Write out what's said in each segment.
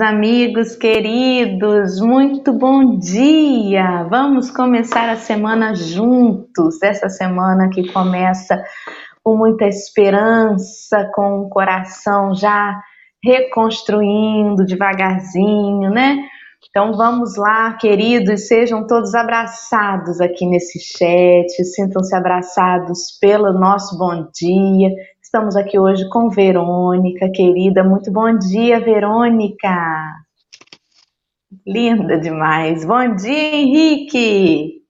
Amigos queridos, muito bom dia! Vamos começar a semana juntos, essa semana que começa com muita esperança, com o coração já reconstruindo devagarzinho, né? Então vamos lá, queridos, sejam todos abraçados aqui nesse chat, sintam-se abraçados pelo nosso bom dia. Estamos aqui hoje com Verônica, querida. Muito bom dia, Verônica. Linda demais. Bom dia, Henrique.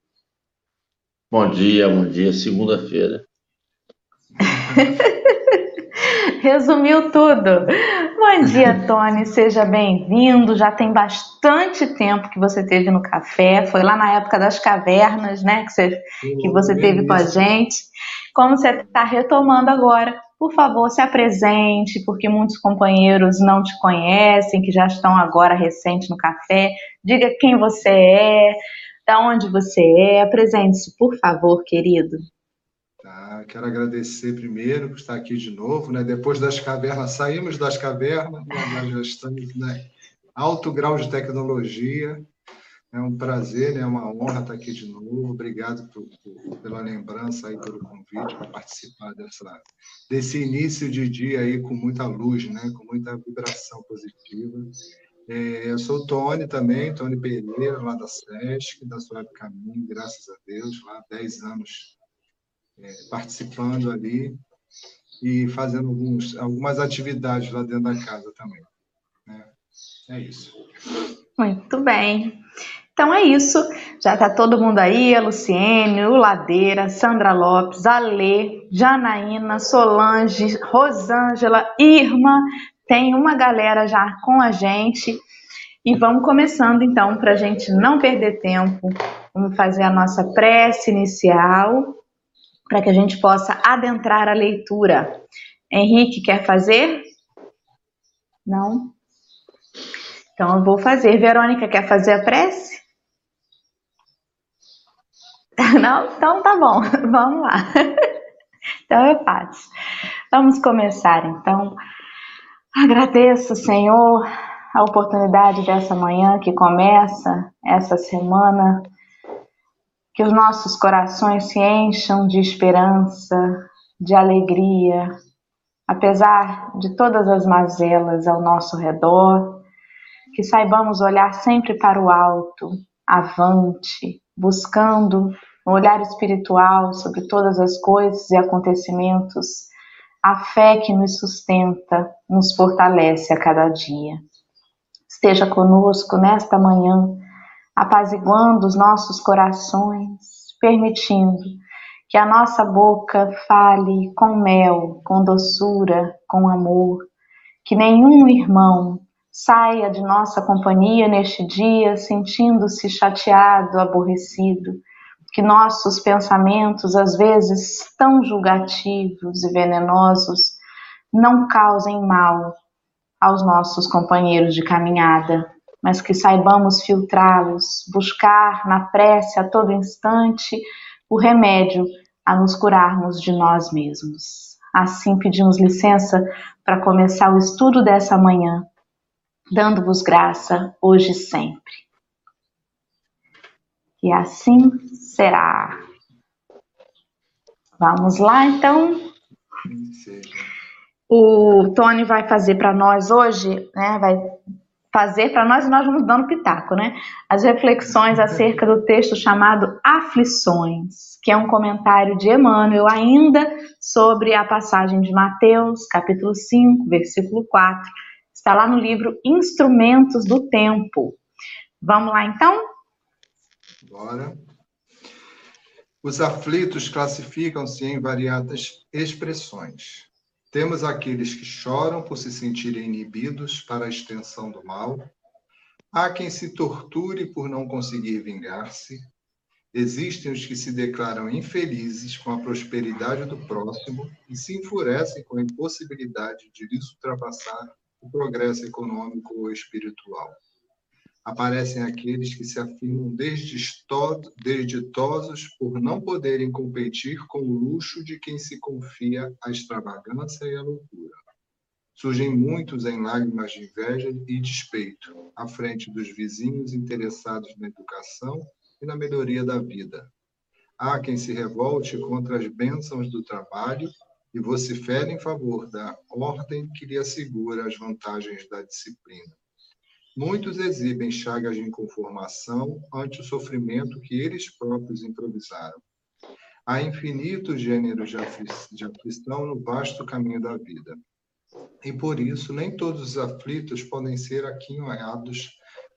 Bom dia, bom dia. Segunda-feira. Resumiu tudo. Bom dia, Tony. Seja bem-vindo. Já tem bastante tempo que você teve no café. Foi lá na época das cavernas, né? Que você, que você teve com a gente. Como você está retomando agora por favor, se apresente, porque muitos companheiros não te conhecem, que já estão agora recente no café. Diga quem você é, da onde você é. Apresente-se, por favor, querido. Tá, quero agradecer primeiro por estar aqui de novo, né? Depois das cavernas, saímos das cavernas, nós já estamos né? alto grau de tecnologia, é um prazer, é uma honra estar aqui de novo. Obrigado por, por, pela lembrança e pelo convite para participar dessa, desse início de dia aí com muita luz, né? com muita vibração positiva. É, eu sou o Tony também, Tony Pereira, lá da SESC, da Suave Caminho, graças a Deus, lá há 10 anos é, participando ali e fazendo alguns, algumas atividades lá dentro da casa também. É isso. Muito bem. Então é isso. Já está todo mundo aí, a Luciene, o Ladeira, Sandra Lopes, a Lê, Janaína, Solange, Rosângela, Irma. Tem uma galera já com a gente. E vamos começando então, para a gente não perder tempo. Vamos fazer a nossa prece inicial, para que a gente possa adentrar a leitura. Henrique, quer fazer? Não? Então eu vou fazer. Verônica, quer fazer a prece? Não? Então tá bom, vamos lá. Então eu faço. Vamos começar então. Agradeço, Senhor, a oportunidade dessa manhã que começa essa semana, que os nossos corações se encham de esperança, de alegria, apesar de todas as mazelas ao nosso redor, que saibamos olhar sempre para o alto, avante, buscando um olhar espiritual sobre todas as coisas e acontecimentos, a fé que nos sustenta, nos fortalece a cada dia. Esteja conosco nesta manhã, apaziguando os nossos corações, permitindo que a nossa boca fale com mel, com doçura, com amor, que nenhum irmão saia de nossa companhia neste dia sentindo-se chateado, aborrecido, que nossos pensamentos, às vezes tão julgativos e venenosos, não causem mal aos nossos companheiros de caminhada, mas que saibamos filtrá-los, buscar na prece a todo instante o remédio a nos curarmos de nós mesmos. Assim pedimos licença para começar o estudo dessa manhã, dando-vos graça hoje e sempre. E assim será. Vamos lá, então. O Tony vai fazer para nós hoje, né? Vai fazer para nós e nós vamos dando pitaco, né? As reflexões acerca do texto chamado Aflições, que é um comentário de Emmanuel ainda sobre a passagem de Mateus, capítulo 5, versículo 4. Está lá no livro Instrumentos do Tempo. Vamos lá então? Bora. Os aflitos classificam-se em variadas expressões. Temos aqueles que choram por se sentirem inibidos para a extensão do mal. Há quem se torture por não conseguir vingar-se. Existem os que se declaram infelizes com a prosperidade do próximo e se enfurecem com a impossibilidade de lhes ultrapassar o progresso econômico ou espiritual aparecem aqueles que se afirmam desditosos por não poderem competir com o luxo de quem se confia à extravagância e à loucura. Surgem muitos em lágrimas de inveja e despeito, à frente dos vizinhos interessados na educação e na melhoria da vida. Há quem se revolte contra as bênçãos do trabalho e vocifere em favor da ordem que lhe assegura as vantagens da disciplina. Muitos exibem chagas de inconformação ante o sofrimento que eles próprios improvisaram. Há infinitos gêneros de aflição no vasto caminho da vida. E por isso, nem todos os aflitos podem ser aquinhoados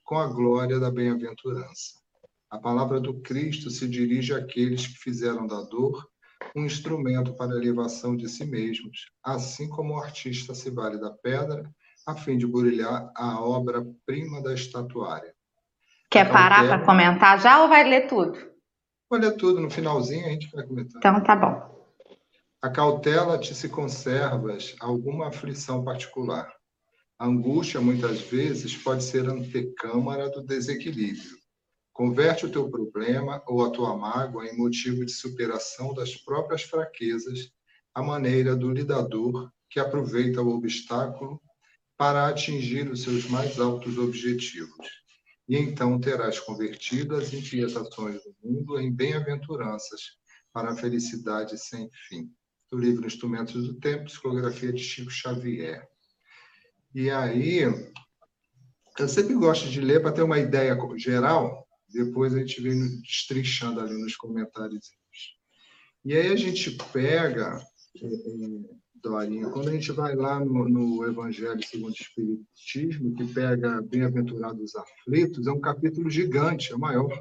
com a glória da bem-aventurança. A palavra do Cristo se dirige àqueles que fizeram da dor um instrumento para a elevação de si mesmos, assim como o artista se vale da pedra a fim de brilhar a obra-prima da estatuária. Quer parar para comentar já ou vai ler tudo? Vou ler tudo, no finalzinho a gente vai comentar. Então tá bom. Acautela-te se conservas alguma aflição particular. A angústia, muitas vezes, pode ser antecâmara do desequilíbrio. Converte o teu problema ou a tua mágoa em motivo de superação das próprias fraquezas, à maneira do lidador que aproveita o obstáculo para atingir os seus mais altos objetivos. E então terás convertido as inquietações do mundo em bem-aventuranças para a felicidade sem fim. Do livro Instrumentos do Tempo, psicografia de Chico Xavier. E aí, eu sempre gosto de ler para ter uma ideia geral, depois a gente vem destrinchando ali nos comentários. E aí a gente pega é, é, Dorinha, quando a gente vai lá no, no Evangelho segundo o Espiritismo, que pega Bem-aventurados aflitos, é um capítulo gigante, é maior.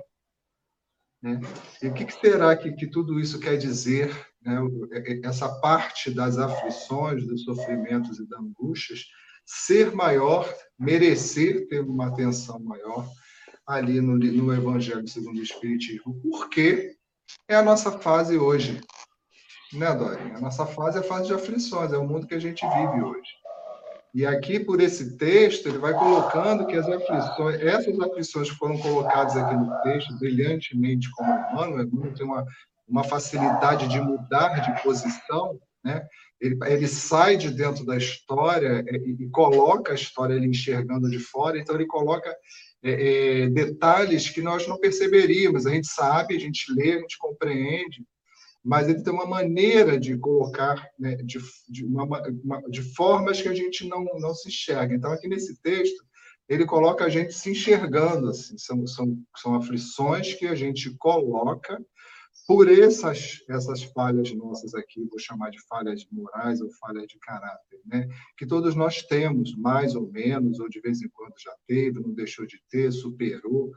Né? E o que, que será que, que, tudo isso quer dizer? Né? Essa parte das aflições, dos sofrimentos e das angústias, ser maior, merecer ter uma atenção maior ali no, no Evangelho segundo o Espiritismo. Por quê? É a nossa fase hoje né, Dorinha? A nossa fase é a fase de aflições, é o mundo que a gente vive hoje. E aqui, por esse texto, ele vai colocando que as aflições, essas aflições que foram colocadas aqui no texto, brilhantemente como Emmanuel, Emmanuel tem uma, uma facilidade de mudar de posição, né? Ele, ele sai de dentro da história e, e coloca a história ele enxergando de fora, então ele coloca é, é, detalhes que nós não perceberíamos. A gente sabe, a gente lê, a gente compreende, mas ele tem uma maneira de colocar né, de, de, uma, uma, de, formas que a gente não, não se enxerga. Então, aqui nesse texto, ele coloca a gente se enxergando, assim, são, são, são aflições que a gente coloca por essas, essas falhas nossas aqui, vou chamar de falhas morais ou falhas de caráter, né? que todos nós temos, mais ou menos, ou de vez em quando já teve, não deixou de ter, superou,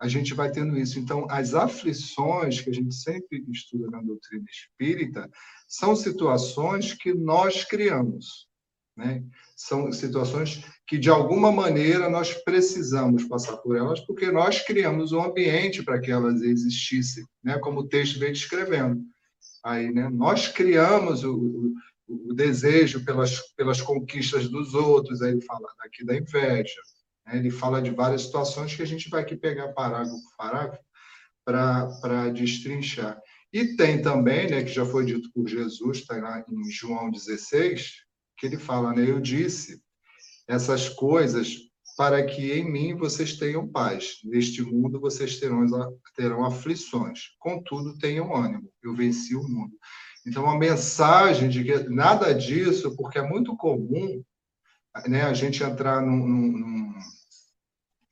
a gente vai tendo isso. Então, as aflições que a gente sempre estuda na doutrina espírita são situações que nós criamos. Né? São situações que, de alguma maneira, nós precisamos passar por elas, porque nós criamos um ambiente para que elas existissem, né? como o texto vem descrevendo. Aí, né? Nós criamos o, o, desejo pelas, pelas conquistas dos outros, aí ele fala aqui da inveja, né? Ele fala de várias situações que a gente vai aqui pegar parágrafo por parágrafo para destrinchar. E tem também, né, que já foi dito por Jesus, está em João 16, que ele fala, né, eu disse essas coisas para que em mim vocês tenham paz. Neste mundo vocês terão, terão aflições. Contudo, tenham ânimo. Eu venci o mundo. Então, a mensagem de que nada disso, porque é muito comum né, a gente entrar num, num,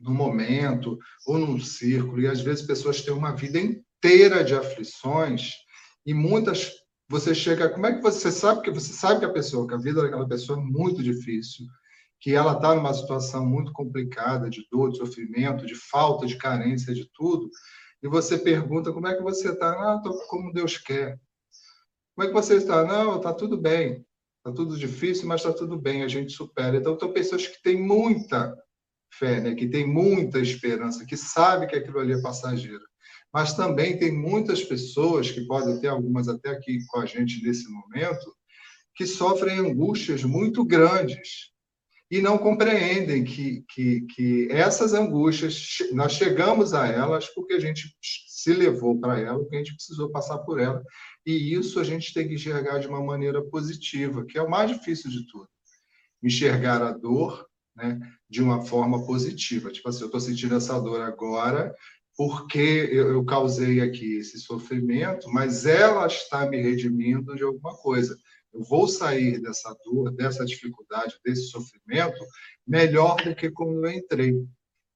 no momento ou num círculo, e às vezes pessoas têm uma vida inteira de aflições e muitas você chega, como é que você sabe que você sabe que a pessoa, que a vida daquela pessoa é muito difícil, que ela está numa situação muito complicada de dor, de sofrimento, de falta, de carência, de tudo, e você pergunta como é que você está? Ah, estou como Deus quer. Como é que você está? Não, está tudo bem. Está tudo difícil, mas está tudo bem, a gente supera. Então, são pessoas que têm muita fé, né? que tem muita esperança, que sabe que aquilo ali é passageiro. Mas também tem muitas pessoas, que podem ter algumas até aqui com a gente nesse momento, que sofrem angústias muito grandes e não compreendem que, que, que essas angústias, nós chegamos a elas porque a gente se levou para ela, porque a gente precisou passar por ela. E isso a gente tem que enxergar de uma maneira positiva, que é o mais difícil de tudo. enxergar a dor né, de uma forma positiva. Tipo assim, eu estou sentindo essa dor agora porque eu, causei aqui esse sofrimento, mas ela está me redimindo de alguma coisa. Eu vou sair dessa dor, dessa dificuldade, desse sofrimento melhor do que como eu entrei.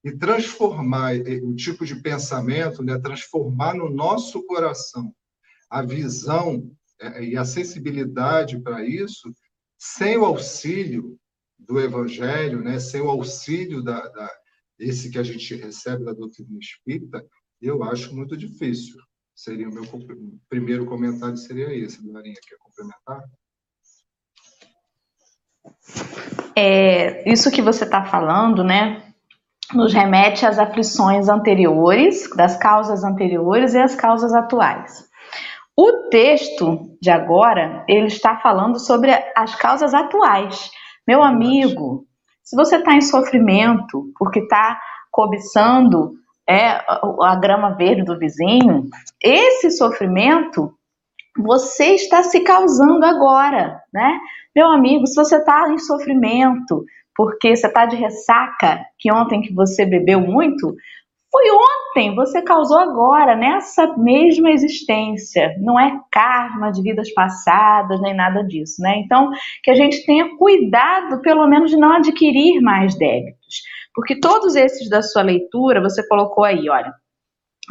E transformar o tipo de pensamento, né, transformar no nosso coração a visão é, e a sensibilidade para isso, sem o auxílio do Evangelho, né, sem o auxílio da, da, esse que a gente recebe da doutrina espírita, eu acho muito difícil. Seria o meu primeiro comentário seria esse, Darinha, quer complementar? É, isso que você está falando, né, nos remete às aflições anteriores, das causas anteriores e às causas atuais. O texto de agora, ele está falando sobre as causas atuais. Meu amigo, se você está em sofrimento porque está cobiçando é, a grama verde do vizinho, esse sofrimento você está se causando agora, né? Meu amigo, se você está em sofrimento porque você está de ressaca, que ontem que você bebeu muito, foi ontem, você causou agora, nessa mesma existência. Não é karma de vidas passadas, nem nada disso, né? Então, que a gente tenha cuidado, pelo menos, de não adquirir mais débitos. Porque todos esses da sua leitura, você colocou aí, olha,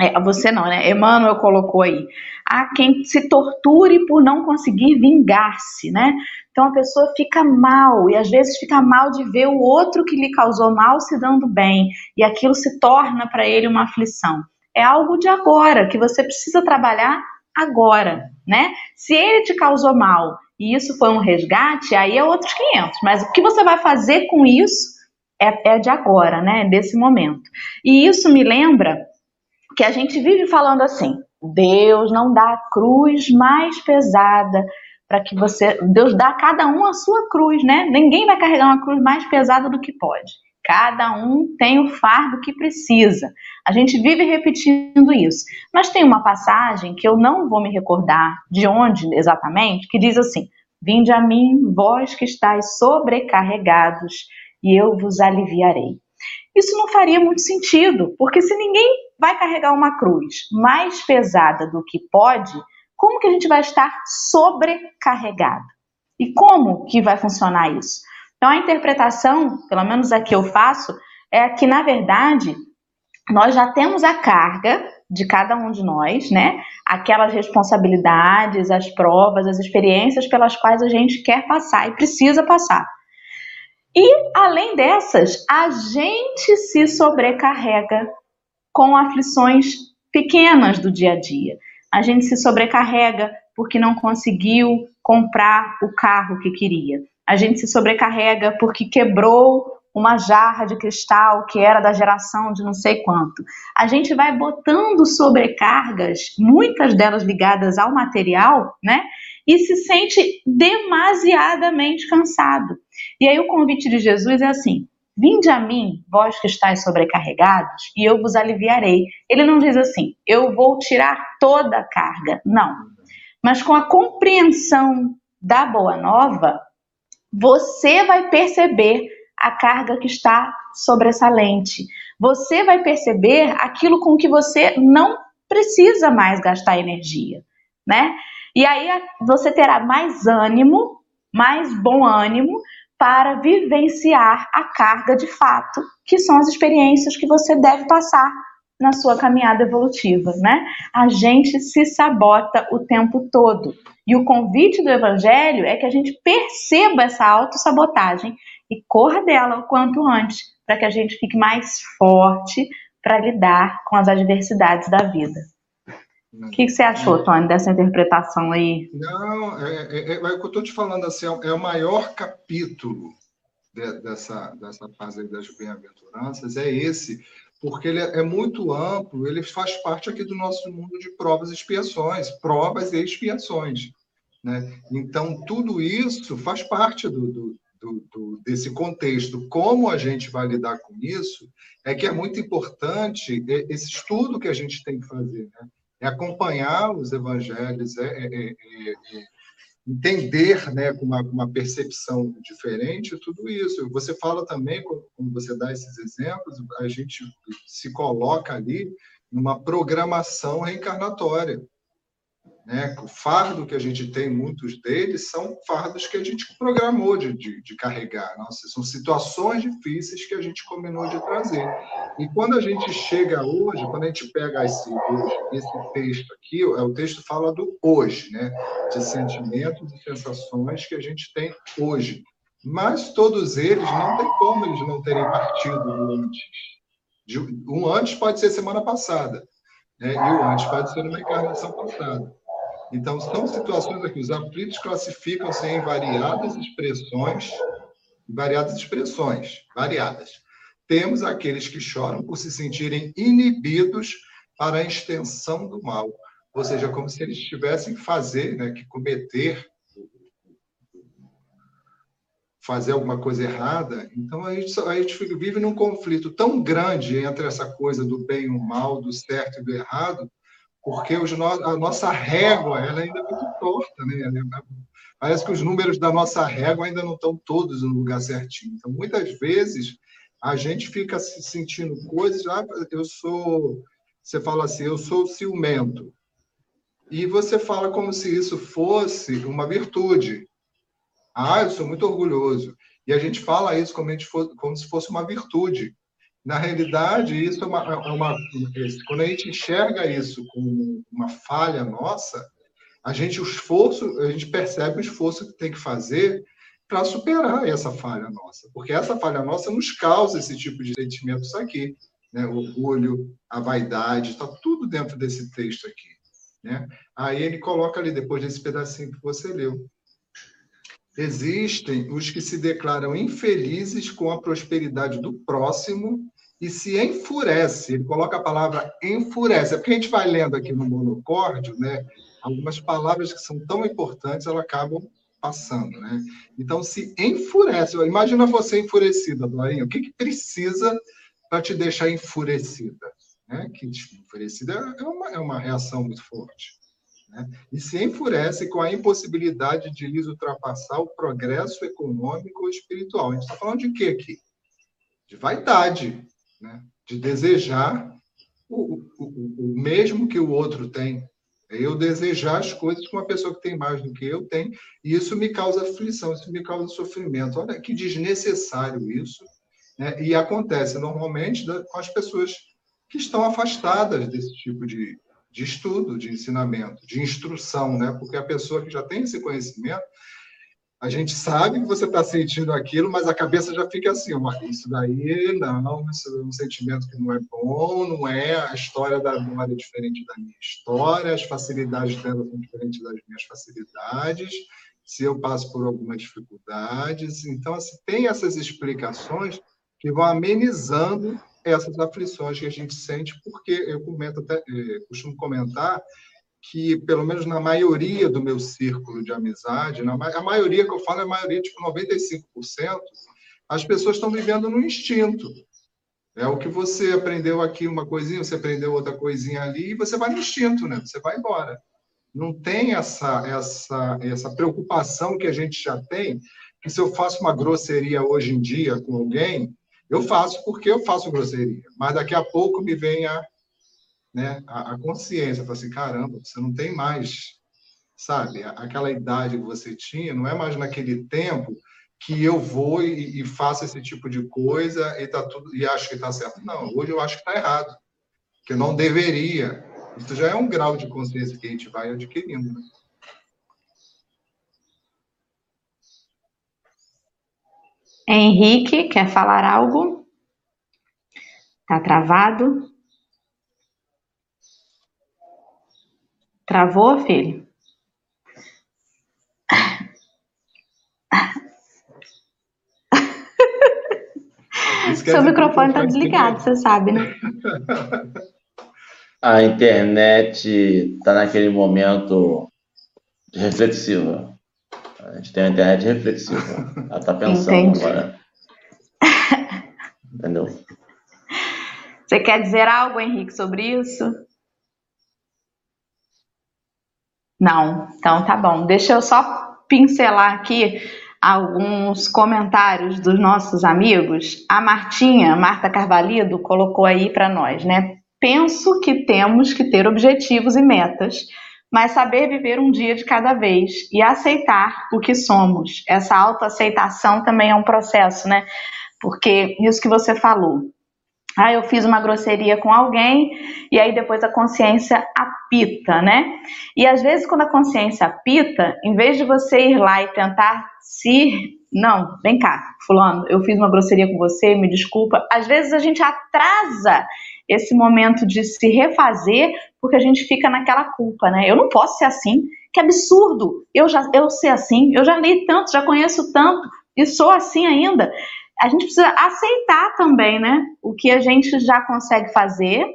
é, você não, né? Emmanuel colocou aí. Há quem se torture por não conseguir vingar-se, né? Então a pessoa fica mal e às vezes fica mal de ver o outro que lhe causou mal se dando bem e aquilo se torna para ele uma aflição. É algo de agora que você precisa trabalhar agora, né? Se ele te causou mal e isso foi um resgate, aí é outros 500. Mas o que você vai fazer com isso é, é de agora, né? Desse momento. E isso me lembra que a gente vive falando assim: Deus não dá a cruz mais pesada para que você. Deus dá a cada um a sua cruz, né? Ninguém vai carregar uma cruz mais pesada do que pode. Cada um tem o fardo que precisa. A gente vive repetindo isso. Mas tem uma passagem que eu não vou me recordar de onde exatamente, que diz assim: Vinde a mim, vós que estáis sobrecarregados, e eu vos aliviarei. Isso não faria muito sentido, porque se ninguém vai carregar uma cruz mais pesada do que pode, como que a gente vai estar sobrecarregado? E como que vai funcionar isso? Então a interpretação, pelo menos a que eu faço, é que na verdade nós já temos a carga de cada um de nós, né? Aquelas responsabilidades, as provas, as experiências pelas quais a gente quer passar e precisa passar. E, além dessas, a gente se sobrecarrega com aflições pequenas do dia a dia. A gente se sobrecarrega porque não conseguiu comprar o carro que queria. A gente se sobrecarrega porque quebrou uma jarra de cristal que era da geração de não sei quanto. A gente vai botando sobrecargas, muitas delas ligadas ao material, né? E se sente demasiadamente cansado. E aí o convite de Jesus é assim: Vinde a mim, vós que estáis sobrecarregados, e eu vos aliviarei. Ele não diz assim, eu vou tirar toda a carga. Não. Mas com a compreensão da boa nova, você vai perceber a carga que está sobressalente. Você vai perceber aquilo com que você não precisa mais gastar energia, né? E aí você terá mais ânimo, mais bom ânimo para vivenciar a carga de fato, que são as experiências que você deve passar na sua caminhada evolutiva, né? A gente se sabota o tempo todo. E o convite do evangelho é que a gente perceba essa autossabotagem e corra dela o quanto antes, para que a gente fique mais forte para lidar com as adversidades da vida. O que, que, você achou, Tony, dessa interpretação aí? Não, é, é, é, é o que eu estou te falando, assim, é, é o maior capítulo de, dessa, dessa fase das bem-aventuranças, é esse, porque ele é, é muito amplo, ele faz parte aqui do nosso mundo de provas e expiações, provas e expiações. Né? Então, tudo isso faz parte do, do, do, do, desse contexto. Como a gente vai lidar com isso é que é muito importante esse estudo que a gente tem que fazer. Né? É acompanhar os evangelhos, é, é, é, é, entender né, com uma, uma, percepção diferente tudo isso. Você fala também, quando você dá esses exemplos, a gente se coloca ali numa programação reencarnatória. Né? O fardo que a gente tem, muitos deles, são fardos que a gente programou de, de, de carregar. Nossa, são situações difíceis que a gente combinou de trazer. E quando a gente chega hoje, quando a gente pega esse, esse texto aqui, é o texto fala do hoje, né? de sentimentos e sensações que a gente tem hoje. Mas todos eles, não tem como eles não terem partido do antes. Um antes pode ser semana passada, né? e o antes pode ser uma encarnação passada. Então, são situações aqui. Os aflitos classificam-se em variadas expressões, variadas expressões, variadas. Temos aqueles que choram por se sentirem inibidos para a extensão do mal, ou seja, como se eles tivessem que fazer, né, que cometer, fazer alguma coisa errada. Então, a gente, a gente vive num conflito tão grande entre essa coisa do bem e o mal, do certo e do errado, porque no... a nossa régua ela ainda é muito torta, né? É, parece que os números da nossa régua ainda não estão todos no lugar certinho. Então, muitas vezes, a gente fica se sentindo coisas, ah, eu sou, você fala assim, eu sou ciumento. E você fala como se isso fosse uma virtude. Ah, eu sou muito orgulhoso. E a gente fala isso como, fosse, como se fosse uma virtude. Na realidade, isso é uma, é uma, quando a gente enxerga isso como uma falha nossa, a gente o esforço, a gente percebe o esforço que tem que fazer para superar essa falha nossa, porque essa falha nossa nos causa esse tipo de sentimentos aqui, né? O orgulho, a vaidade, está tudo dentro desse texto aqui, né? Aí ele coloca ali depois desse pedacinho que você leu. Existem os que se declaram infelizes com a prosperidade do próximo e se enfurece. Ele coloca a palavra enfurece. É porque a gente vai lendo aqui no monocórdio, né? Algumas palavras que são tão importantes, elas acabam passando, né? Então, se enfurece. Imagina você enfurecida, Dorinha. O que, que precisa para te deixar enfurecida? Né? Que enfurecida é uma, é uma reação muito forte. Né? E se enfurece com a impossibilidade de lhes ultrapassar o progresso econômico ou espiritual. A gente está falando de quê aqui? De vaidade, né? de desejar o, o, o mesmo que o outro tem. É eu desejar as coisas que uma pessoa que tem mais do que eu tem, e isso me causa aflição, isso me causa sofrimento. Olha que desnecessário isso. Né? E acontece normalmente com as pessoas que estão afastadas desse tipo de, de estudo, de ensinamento, de instrução, né? Porque a pessoa que já tem esse conhecimento, a gente sabe que você está sentindo aquilo, mas a cabeça já fica assim, isso daí não, isso é um sentimento que não é bom, não é, a história da Nora é diferente da minha história, as facilidades dela são diferentes das minhas facilidades, se eu passo por algumas dificuldades, então assim, tem essas explicações que vão amenizando essas aflições que a gente sente, porque eu comento até, eh, costumo comentar que, pelo menos na maioria do meu círculo de amizade, na, a maioria que eu falo é a maioria, tipo 95%, as pessoas estão vivendo no instinto. É o que você aprendeu aqui uma coisinha, você aprendeu outra coisinha ali, e você vai no instinto, né? Você vai embora. Não tem essa, essa, essa preocupação que a gente já tem, que se eu faço uma grosseria hoje em dia com alguém, eu faço porque eu faço grosseria, mas daqui a pouco me vem a né, a, a consciência, fala assim, caramba, você não tem mais, sabe, aquela idade que você tinha, não é mais naquele tempo que eu vou e, e faço esse tipo de coisa e tá tudo e acho que está certo. Não, hoje eu acho que está errado, que não deveria. Isso já é um grau de consciência que a gente vai adquirindo. Né? Henrique, quer falar algo? Tá travado? Travou, filho? Seu microfone está desligado, você sabe, né? A internet está naquele momento reflexiva. A gente tem uma internet reflexiva. Ela está pensando Entendi. agora. Entendeu? Você quer dizer algo, Henrique, sobre isso? Não, então tá bom. Deixa eu só pincelar aqui alguns comentários dos nossos amigos. A Martinha, Marta Carvalido, colocou aí para nós, né? Penso que temos que ter objetivos e metas, mas saber viver um dia de cada vez e aceitar o que somos. Essa autoaceitação também é um processo, né? Porque isso que você falou, ah, eu fiz uma grosseria com alguém e aí depois a consciência apita, né? E às vezes quando a consciência apita, em vez de você ir lá e tentar se não, vem cá, fulano, eu fiz uma grosseria com você, me desculpa. Às vezes a gente atrasa esse momento de se refazer porque a gente fica naquela culpa, né? Eu não posso ser assim, que absurdo. Eu já eu ser assim, eu já li tanto, já conheço tanto e sou assim ainda a gente precisa aceitar também, né? O que a gente já consegue fazer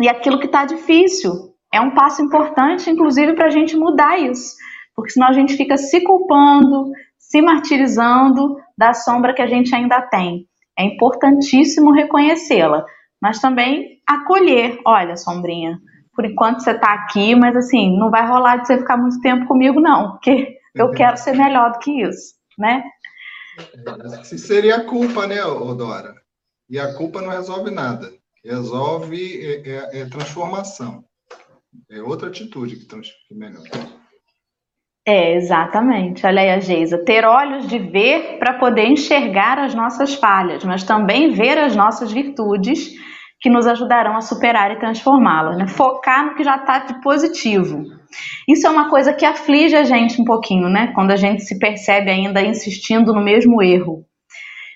e aquilo que está difícil. É um passo importante, inclusive, para a gente mudar isso. Porque senão a gente fica se culpando, se martirizando da sombra que a gente ainda tem. É importantíssimo reconhecê-la, mas também acolher. Olha, sombrinha, por enquanto você está aqui, mas assim, não vai rolar de você ficar muito tempo comigo, não, porque eu quero ser melhor do que isso, né? Se seria a culpa, né, Odora? E a culpa não resolve nada. Resolve é, é, é transformação. É outra atitude que, trans, que melhora. É, exatamente. Olha aí a Geisa. Ter olhos de ver para poder enxergar as nossas falhas, mas também ver as nossas virtudes que nos ajudarão a superar e transformá-las. Né? Focar no que já está de positivo. Isso é uma coisa que aflige a gente um pouquinho, né? Quando a gente se percebe ainda insistindo no mesmo erro.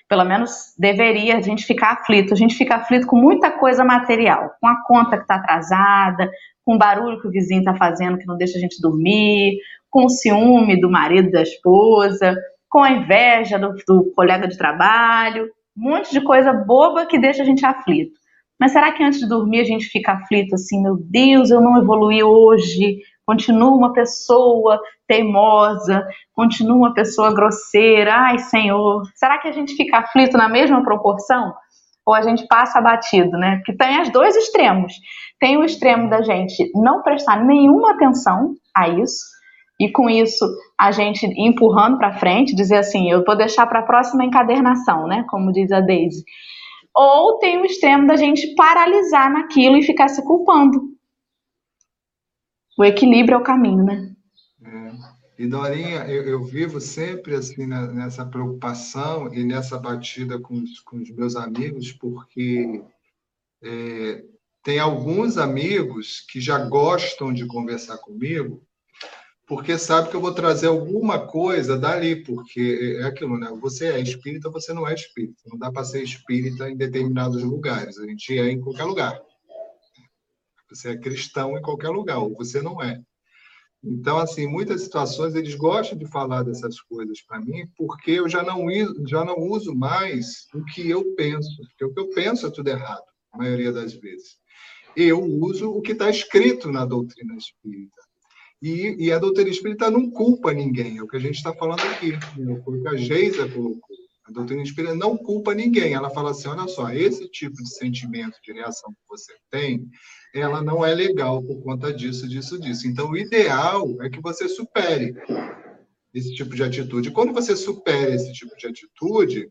Pelo menos deveria a gente ficar aflito. A gente fica aflito com muita coisa material, com a conta que está atrasada, com o barulho que o vizinho está fazendo que não deixa a gente dormir, com o ciúme do marido da esposa, com a inveja do, do colega de trabalho, um monte de coisa boba que deixa a gente aflito. Mas será que antes de dormir a gente fica aflito assim, meu Deus, eu não evolui hoje, continuo uma pessoa teimosa, continuo uma pessoa grosseira, ai Senhor, será que a gente fica aflito na mesma proporção? Ou a gente passa batido, né? Porque tem os dois extremos. Tem o extremo da gente não prestar nenhuma atenção a isso, e com isso a gente empurrando para frente, dizer assim, eu vou deixar para a próxima encadernação, né? Como diz a Daisy. Ou tem o extremo da gente paralisar naquilo e ficar se culpando. O equilíbrio é o caminho, né? É. E Dorinha, eu, eu, vivo sempre assim nessa preocupação e nessa batida com os, com os meus amigos, porque é, tem alguns amigos que já gostam de conversar comigo porque sabe que eu vou trazer alguma coisa dali, porque é aquilo, né? Você é espírita, você não é espírita. Não dá para ser espírita em determinados lugares. A gente é em qualquer lugar. Você é cristão em qualquer lugar, ou você não é. Então, assim, muitas situações eles gostam de falar dessas coisas para mim, porque eu já não, já não uso mais o que eu penso, porque o que eu penso é tudo errado, a maioria das vezes. Eu uso o que está escrito na doutrina espírita. E, e a doutrina espírita não culpa ninguém, é o que a gente está falando aqui. O que a Geisa colocou. A doutrina espírita não culpa ninguém. Ela fala assim: olha só, esse tipo de sentimento, de reação que você tem, ela não é legal por conta disso, disso, disso. Então, o ideal é que você supere esse tipo de atitude. Quando você supera esse tipo de atitude,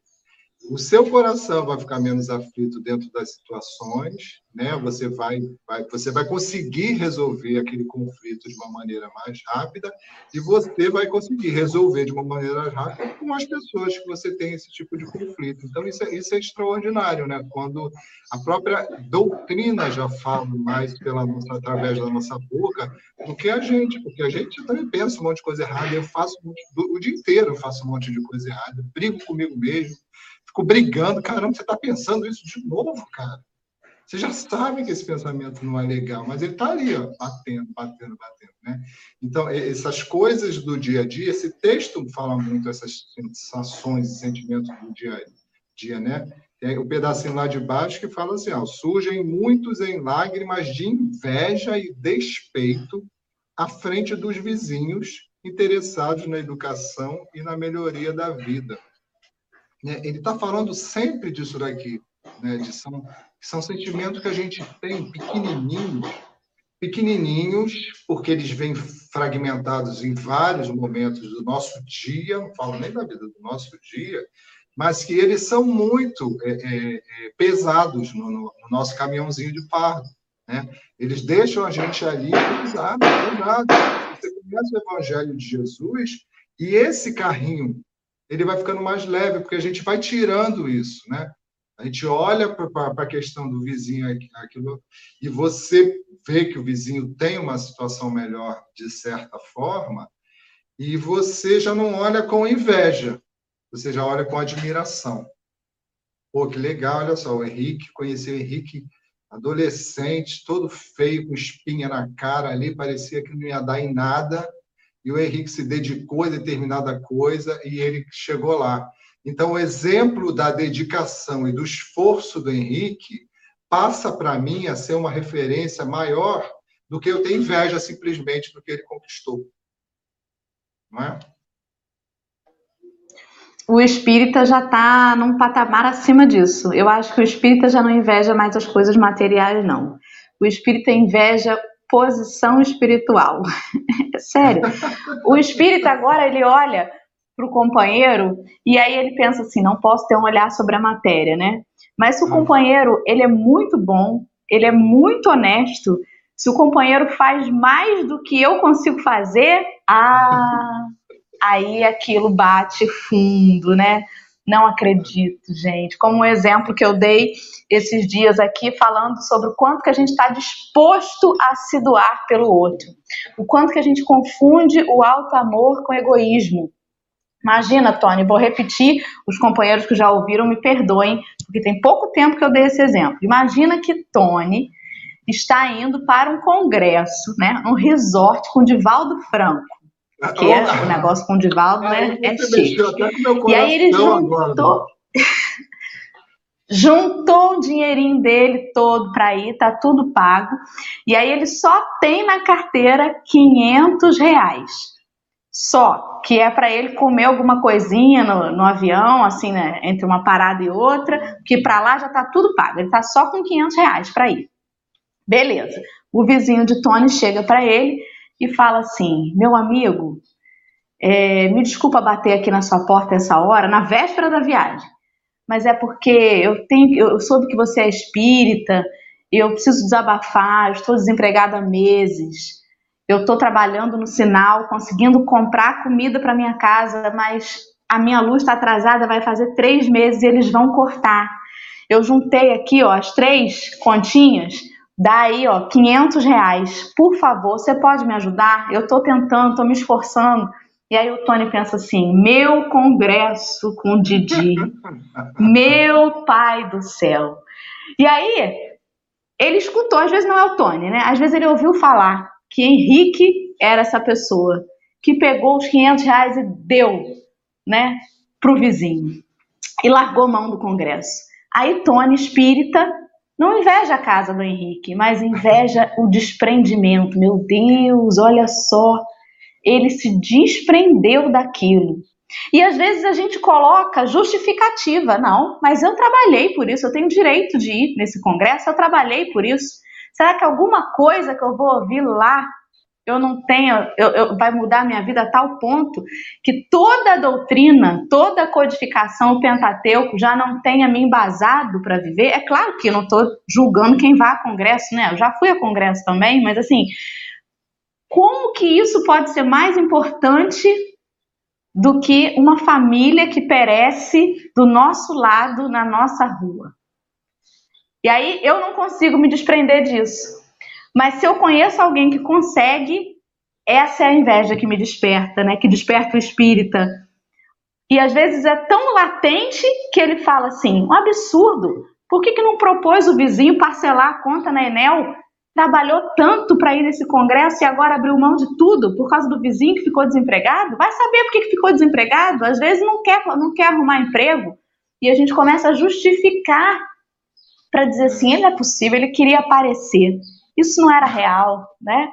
o seu coração vai ficar menos aflito dentro das situações, né? Você vai, vai, você vai conseguir resolver aquele conflito de uma maneira mais rápida e você vai conseguir resolver de uma maneira rápida com as pessoas que você tem esse tipo de conflito. Então isso é, isso é extraordinário, né? Quando a própria doutrina já fala mais pela nossa, através da nossa boca do que a gente, porque a gente também pensa um monte de coisa errada. Eu faço o dia inteiro eu faço um monte de coisa errada, brigo comigo mesmo ficou brigando. Caramba, você está pensando isso de novo, cara. Você já sabe que esse pensamento não é legal, mas ele está ali, ó, batendo, batendo, batendo, né? Então, essas coisas do dia a dia, esse texto fala muito essas sensações e sentimentos do dia a dia, né? Tem o pedacinho lá de baixo que fala assim, ó, surgem muitos em lágrimas de inveja e despeito à frente dos vizinhos interessados na educação e na melhoria da vida. Né? Ele está falando sempre disso daqui, né? de são, são sentimentos que a gente tem pequenininhos, pequenininhos, porque eles vêm fragmentados em vários momentos do nosso dia, não falo nem da vida do nosso dia, mas que eles são muito é, é, é pesados no, no, no, nosso caminhãozinho de fardo. Né? Eles deixam a gente ali pesado, pesado. Você conhece o Evangelho de Jesus e esse carrinho ele vai ficando mais leve, porque a gente vai tirando isso, né? A gente olha para a questão do vizinho aquilo, e você vê que o vizinho tem uma situação melhor de certa forma, e você já não olha com inveja, você já olha com admiração. Pô, que legal, olha só, o Henrique, conheci o Henrique adolescente, todo feio, com espinha na cara ali, parecia que não ia dar em nada, e o Henrique se dedicou a determinada coisa e ele chegou lá. Então, o exemplo da dedicação e do esforço do Henrique passa para mim a ser uma referência maior do que eu ter inveja simplesmente do que ele conquistou. Não é? O espírita já está num patamar acima disso. Eu acho que o espírita já não inveja mais as coisas materiais, não. O espírita inveja posição espiritual. Sério. O espírita agora ele olha para o companheiro e aí ele pensa assim, não posso ter um olhar sobre a matéria, né? Mas se o companheiro ele é muito bom, ele é muito honesto, se o companheiro faz mais do que eu consigo fazer, ah, aí aquilo bate fundo, né? Não acredito, gente. Como um exemplo que eu dei esses dias aqui, falando sobre o quanto que a gente está disposto a se doar pelo outro. O quanto que a gente confunde o alto amor com egoísmo. Imagina, Tony, vou repetir, os companheiros que já ouviram me perdoem, porque tem pouco tempo que eu dei esse exemplo. Imagina que Tony está indo para um congresso, né, um resort com Divaldo Franco. Que é, o negócio com o Divaldo é, é, é chique. E aí ele juntou, juntou o dinheirinho dele todo para ir, tá tudo pago. E aí ele só tem na carteira 500 reais só, que é para ele comer alguma coisinha no, no avião, assim, né, entre uma parada e outra, que para lá já tá tudo pago. Ele tá só com 500 reais para ir. Beleza. O vizinho de Tony chega para ele e fala assim: Meu amigo, é, me desculpa bater aqui na sua porta essa hora, na véspera da viagem, mas é porque eu tenho, eu soube que você é espírita, eu preciso desabafar, eu estou desempregada há meses eu estou trabalhando no sinal, conseguindo comprar comida para minha casa, mas a minha luz está atrasada, vai fazer três meses e eles vão cortar. Eu juntei aqui, ó, as três continhas, dá aí, ó, 500 reais. Por favor, você pode me ajudar? Eu estou tentando, estou me esforçando. E aí o Tony pensa assim: meu congresso com o Didi, meu pai do céu. E aí ele escutou, às vezes não é o Tony, né? Às vezes ele ouviu falar que Henrique era essa pessoa que pegou os 500 reais e deu, né, pro vizinho e largou mão do Congresso. Aí Tony Espírita não inveja a casa do Henrique, mas inveja o desprendimento. Meu Deus, olha só, ele se desprendeu daquilo. E às vezes a gente coloca justificativa, não, mas eu trabalhei por isso, eu tenho direito de ir nesse congresso, eu trabalhei por isso. Será que alguma coisa que eu vou ouvir lá eu não tenho, eu, eu, vai mudar a minha vida a tal ponto que toda a doutrina, toda a codificação, o Pentateuco já não tenha me embasado para viver? É claro que eu não estou julgando quem vá a congresso, né? Eu já fui a congresso também, mas assim, como que isso pode ser mais importante do que uma família que perece do nosso lado na nossa rua? E aí eu não consigo me desprender disso. Mas se eu conheço alguém que consegue, essa é a inveja que me desperta, né? Que desperta o espírita. E às vezes é tão latente que ele fala assim: um absurdo. Por que, que não propôs o vizinho parcelar a conta na Enel? Trabalhou tanto para ir nesse congresso e agora abriu mão de tudo por causa do vizinho que ficou desempregado? Vai saber por que, que ficou desempregado? Às vezes não quer, não quer arrumar emprego. E a gente começa a justificar para dizer assim, ele é possível, ele queria aparecer. Isso não era real, né?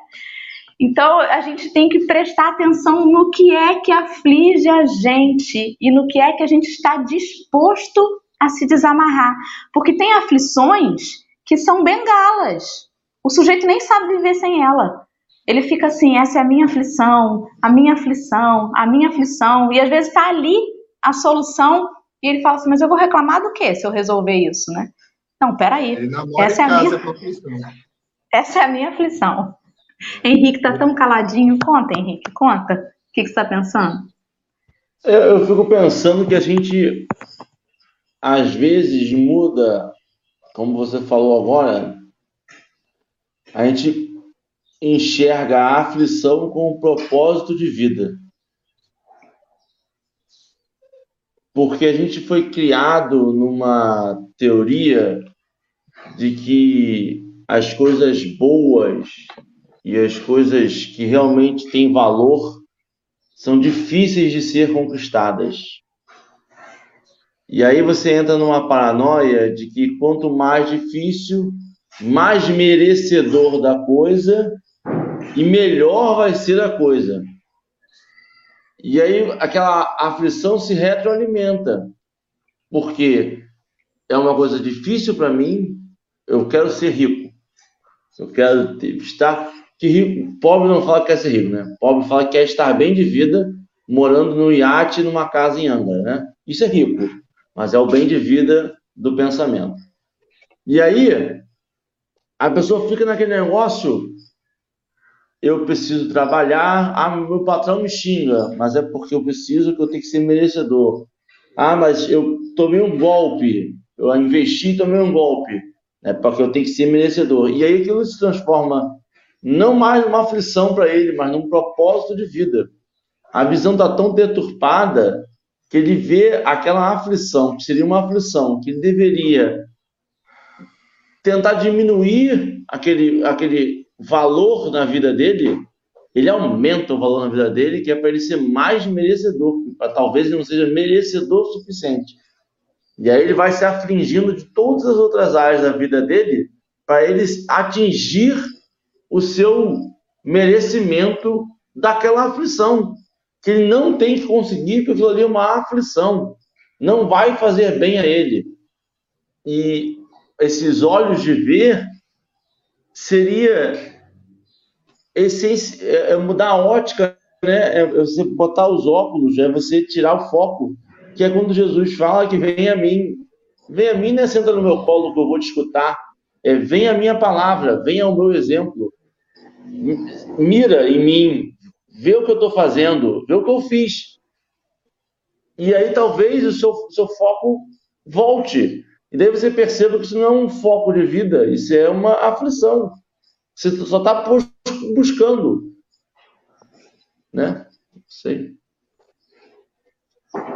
Então a gente tem que prestar atenção no que é que aflige a gente e no que é que a gente está disposto a se desamarrar, porque tem aflições que são bengalas. O sujeito nem sabe viver sem ela. ele fica assim: essa é a minha aflição, a minha aflição, a minha aflição, e às vezes está ali a solução, e ele fala assim: mas eu vou reclamar do que se eu resolver isso, né? Não, peraí. Essa é, a minha... essa é a minha aflição. Henrique está tão caladinho. Conta, Henrique, conta. O que, você está pensando? Eu, eu fico pensando que a gente, às vezes, muda, como você falou agora, a gente enxerga a aflição com um propósito de vida. Porque a gente foi criado numa teoria de que as coisas boas e as coisas que realmente têm valor são difíceis de ser conquistadas. E aí você entra numa paranoia de que quanto mais difícil, mais merecedor da coisa e melhor vai ser a coisa. E aí aquela aflição se retroalimenta, porque é uma coisa difícil para mim, eu quero ser rico. Eu quero estar que rico, pobre não fala que quer ser rico, né? Pobre fala que quer estar bem de vida, morando no iate numa casa em Angra, né? Isso é rico, mas é o bem de vida do pensamento. E aí a pessoa fica naquele negócio eu preciso trabalhar, ah, meu patrão me xinga, mas é porque eu preciso que eu tenho que ser merecedor. Ah, mas eu tomei um golpe, eu investi e tomei um golpe, né, porque eu tenho que ser merecedor. E aí aquilo se transforma não mais numa aflição para ele, mas num propósito de vida. A visão está tão deturpada que ele vê aquela aflição, que seria uma aflição, que ele deveria tentar diminuir aquele, aquele valor na vida dele, ele aumenta o valor na vida dele, que é para ele ser mais merecedor. Talvez ele não seja merecedor o suficiente. E aí ele vai se afligindo de todas as outras áreas da vida dele para ele atingir o seu merecimento daquela aflição. Que ele não tem que conseguir, porque aquilo ali é uma aflição. Não vai fazer bem a ele. E esses olhos de ver seria é, é mudar a ótica, né? É você botar os óculos, é você tirar o foco, que é quando Jesus fala que vem a mim. Vem a mim, né? Senta no meu colo que eu vou te escutar. É, vem a minha palavra, vem ao meu exemplo. Mira em mim, vê o que eu estou fazendo, vê o que eu fiz. E aí talvez o seu, seu foco volte. E daí você perceba que isso não é um foco de vida, isso é uma aflição. Você só está buscando. Né? Sei.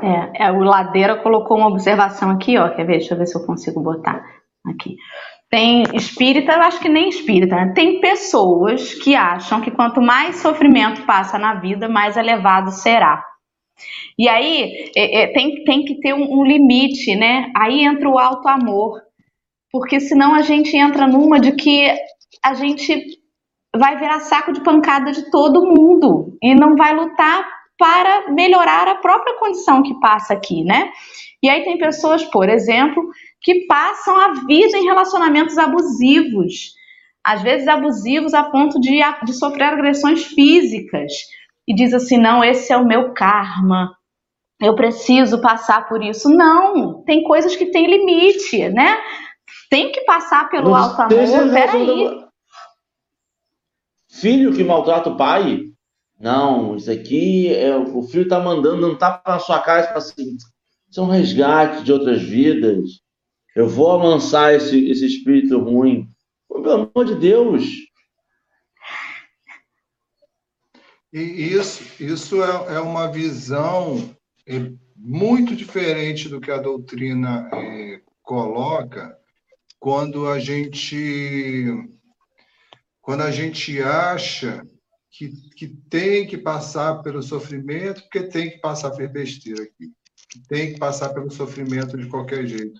É, é, o Ladeira colocou uma observação aqui, ó. Quer ver? Deixa eu ver se eu consigo botar aqui. Tem espírita, eu acho que nem espírita, né? Tem pessoas que acham que quanto mais sofrimento passa na vida, mais elevado será. E aí é, é, tem, tem que ter um, um limite, né? Aí entra o alto amor. Porque senão a gente entra numa de que a gente vai virar saco de pancada de todo mundo e não vai lutar para melhorar a própria condição que passa aqui, né? E aí tem pessoas, por exemplo, que passam a vida em relacionamentos abusivos, às vezes abusivos a ponto de, de sofrer agressões físicas, e diz assim: não, esse é o meu karma, eu preciso passar por isso. Não, tem coisas que têm limite, né? Tem que passar pelo alto amor, peraí. Filho que maltrata o pai, não, isso aqui é o filho está mandando, não está para sua casa para assim, isso é um resgate de outras vidas. Eu vou amansar esse, esse espírito ruim. Pelo amor de Deus. E isso, isso é, é uma visão é, muito diferente do que a doutrina é, coloca quando a gente quando a gente acha que, que tem que passar pelo sofrimento, porque tem que passar por besteira aqui, que tem que passar pelo sofrimento de qualquer jeito.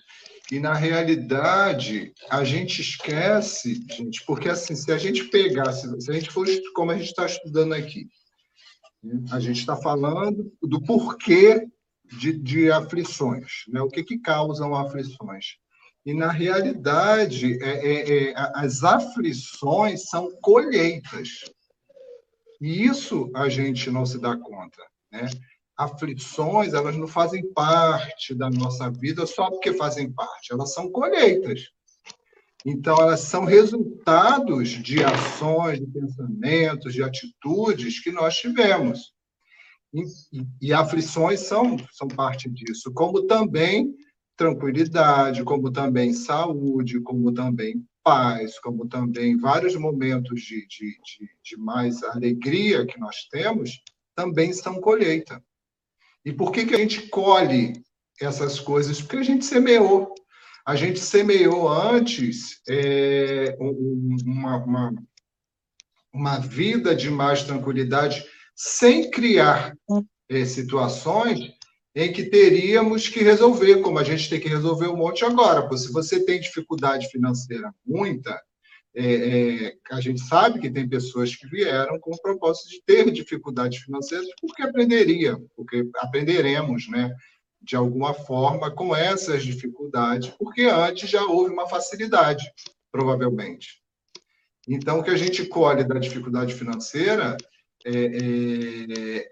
E, na realidade, a gente esquece, gente, porque, assim, se a gente pegar, se, a gente for como a gente está estudando aqui, a gente está falando do porquê de, de aflições, né? o que, que causam aflições. E, na realidade, é, é, é, as aflições são colheitas. E isso a gente não se dá conta, né? Aflições, elas não fazem parte da nossa vida só porque fazem parte, elas são colheitas. Então, elas são resultados de ações, de pensamentos, de atitudes que nós tivemos. E, e, e, aflições são, são parte disso, como também tranquilidade, como também saúde, como também paz, como também vários momentos de, de, de, de mais alegria que nós temos, também são colheita. E por que, que a gente colhe essas coisas? Porque a gente semeou. A gente semeou antes é, uma, uma, uma, vida de mais tranquilidade, sem criar é, situações em que teríamos que resolver, como a gente tem que resolver um monte agora. Se você tem dificuldade financeira muita, é, é, a gente sabe que tem pessoas que vieram com o propósito de ter dificuldades financeiras porque aprenderia, porque aprenderemos, né? de alguma forma, com essas dificuldades, porque antes já houve uma facilidade, provavelmente. Então, o que a gente colhe da dificuldade financeira é, é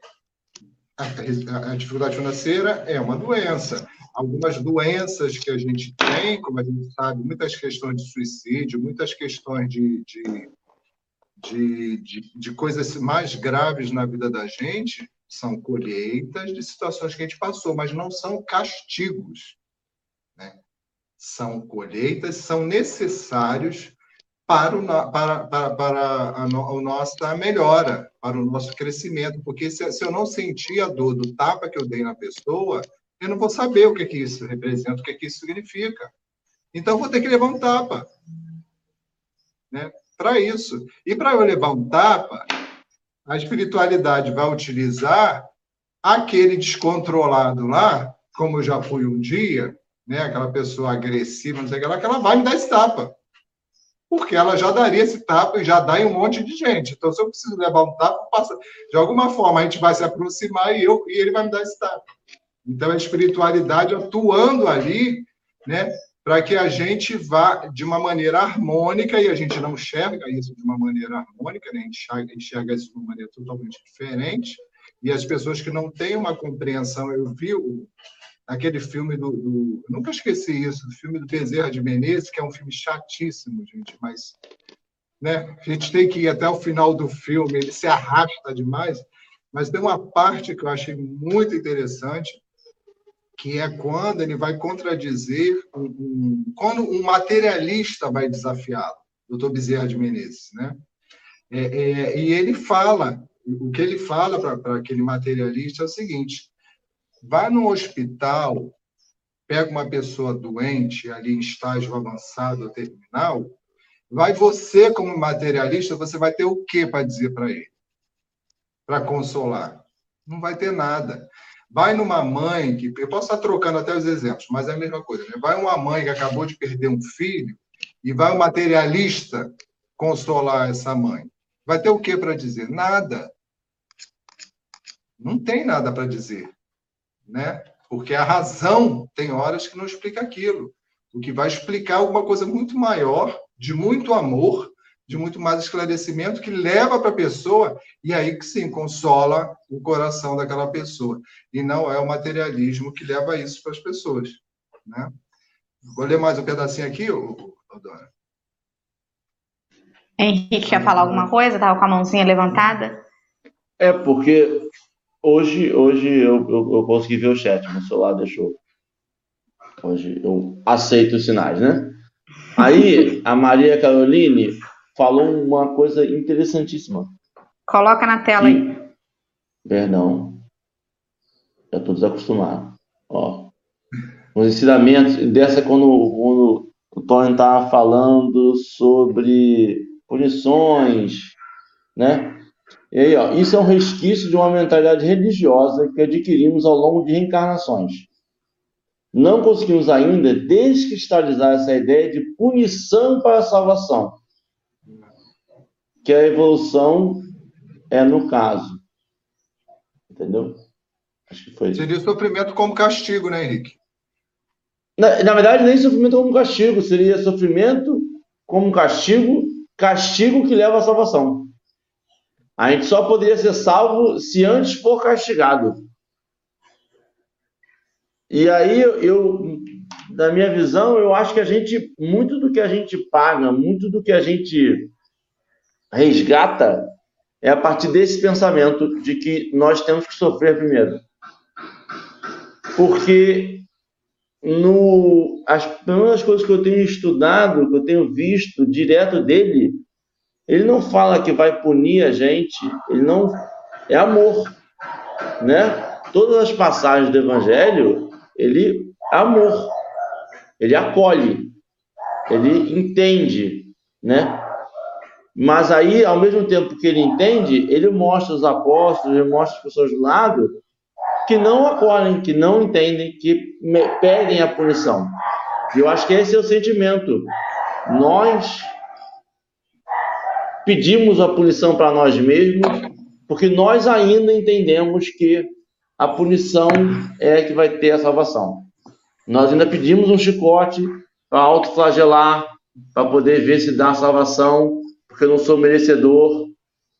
a, a, dificuldade financeira é uma doença. Algumas doenças que a gente tem, como a gente sabe, muitas questões de suicídio, muitas questões de, de, de, de, de coisas mais graves na vida da gente, são colheitas de situações que a gente passou, mas não são castigos. Né? São colheitas, são necessários para, o, para, para, para a, a, nossa melhora, para o nosso crescimento. Porque se, se, eu não sentir a dor do tapa que eu dei na pessoa, eu não vou saber o que, que isso representa, o que, que isso significa. Então, eu vou ter que levar um tapa. Né? Para isso. E para eu levar um tapa, a espiritualidade vai utilizar aquele descontrolado lá, como eu já fui um dia, né, aquela pessoa agressiva, não sei o que lá, que ela vai me dar esse tapa. Porque ela já daria esse tapa e já dá em um monte de gente. Então, se eu preciso levar um tapa, passa... de alguma forma a gente vai se aproximar e, eu, e ele vai me dar esse tapa. Então, a espiritualidade atuando ali, né, para que a gente vá de uma maneira harmônica, e a gente não enxerga isso de uma maneira harmônica, né? enxerga, enxerga isso de uma maneira totalmente diferente, e as pessoas que não têm uma compreensão, eu vi o, aquele filme do, do, nunca esqueci isso, do filme do Bezerra de Menezes, que é um filme chatíssimo, gente, mas né, a gente tem que ir até o final do filme, ele se arrasta demais, mas tem uma parte que eu achei muito interessante, que é quando ele vai contradizer, um, um, quando um materialista vai desafiá-lo, doutor Bezerra de Menezes. Né? É, é, e ele fala, o que ele fala para aquele materialista é o seguinte, vai no hospital, pega uma pessoa doente, ali em estágio avançado ou terminal, vai você, como materialista, você vai ter o que para dizer para ele? Para consolar? Não vai ter nada. Vai numa mãe que. Eu posso estar trocando até os exemplos, mas é a mesma coisa. Né? Vai uma mãe que acabou de perder um filho e vai um materialista consolar essa mãe. Vai ter o que para dizer? Nada. Não tem nada para dizer. Né? Porque a razão tem horas que não explica aquilo. O que vai explicar alguma coisa muito maior, de muito amor, de muito mais esclarecimento que leva para a pessoa e aí que sim consola o coração daquela pessoa e não é o materialismo que leva isso para as pessoas, né? Vou ler mais um pedacinho aqui, Dora. Henrique quer falar alguma coisa? Estava com a mãozinha levantada? É porque hoje hoje eu, eu, eu consegui ver o chat, meu celular deixou. Hoje eu aceito os sinais, né? Aí a Maria Caroline falou uma coisa interessantíssima. Coloca na tela que... aí. Perdão. Já estou desacostumado. Ó. Os ensinamentos dessa quando, quando o Tony estava falando sobre punições, né? E aí, ó, isso é um resquício de uma mentalidade religiosa que adquirimos ao longo de reencarnações. Não conseguimos ainda descristalizar essa ideia de punição para a salvação que a evolução é no caso. Entendeu? Acho que foi. Seria sofrimento como castigo, né, Henrique? Na, na verdade, nem sofrimento como castigo, seria sofrimento como castigo, castigo que leva à salvação. A gente só poderia ser salvo se antes for castigado. E aí eu, na minha visão, eu acho que a gente, muito do que a gente paga, muito do que a gente resgata, é a partir desse pensamento de que nós temos que sofrer primeiro. Porque no, as, das coisas que eu tenho estudado, que eu tenho visto direto dele, ele não fala que vai punir a gente, ele não é amor, né? Todas as passagens do evangelho, ele é amor. Ele acolhe, ele entende, né? Mas aí, ao mesmo tempo que ele entende, ele mostra os apóstolos, ele mostra as pessoas do lado que não acolhem, que não entendem, que pedem a punição. E eu acho que esse é o sentimento. Nós pedimos a punição para nós mesmos, porque nós ainda entendemos que a punição é que vai ter a salvação. Nós ainda pedimos um chicote para autoflagelar, para poder ver se dá salvação, porque eu não sou merecedor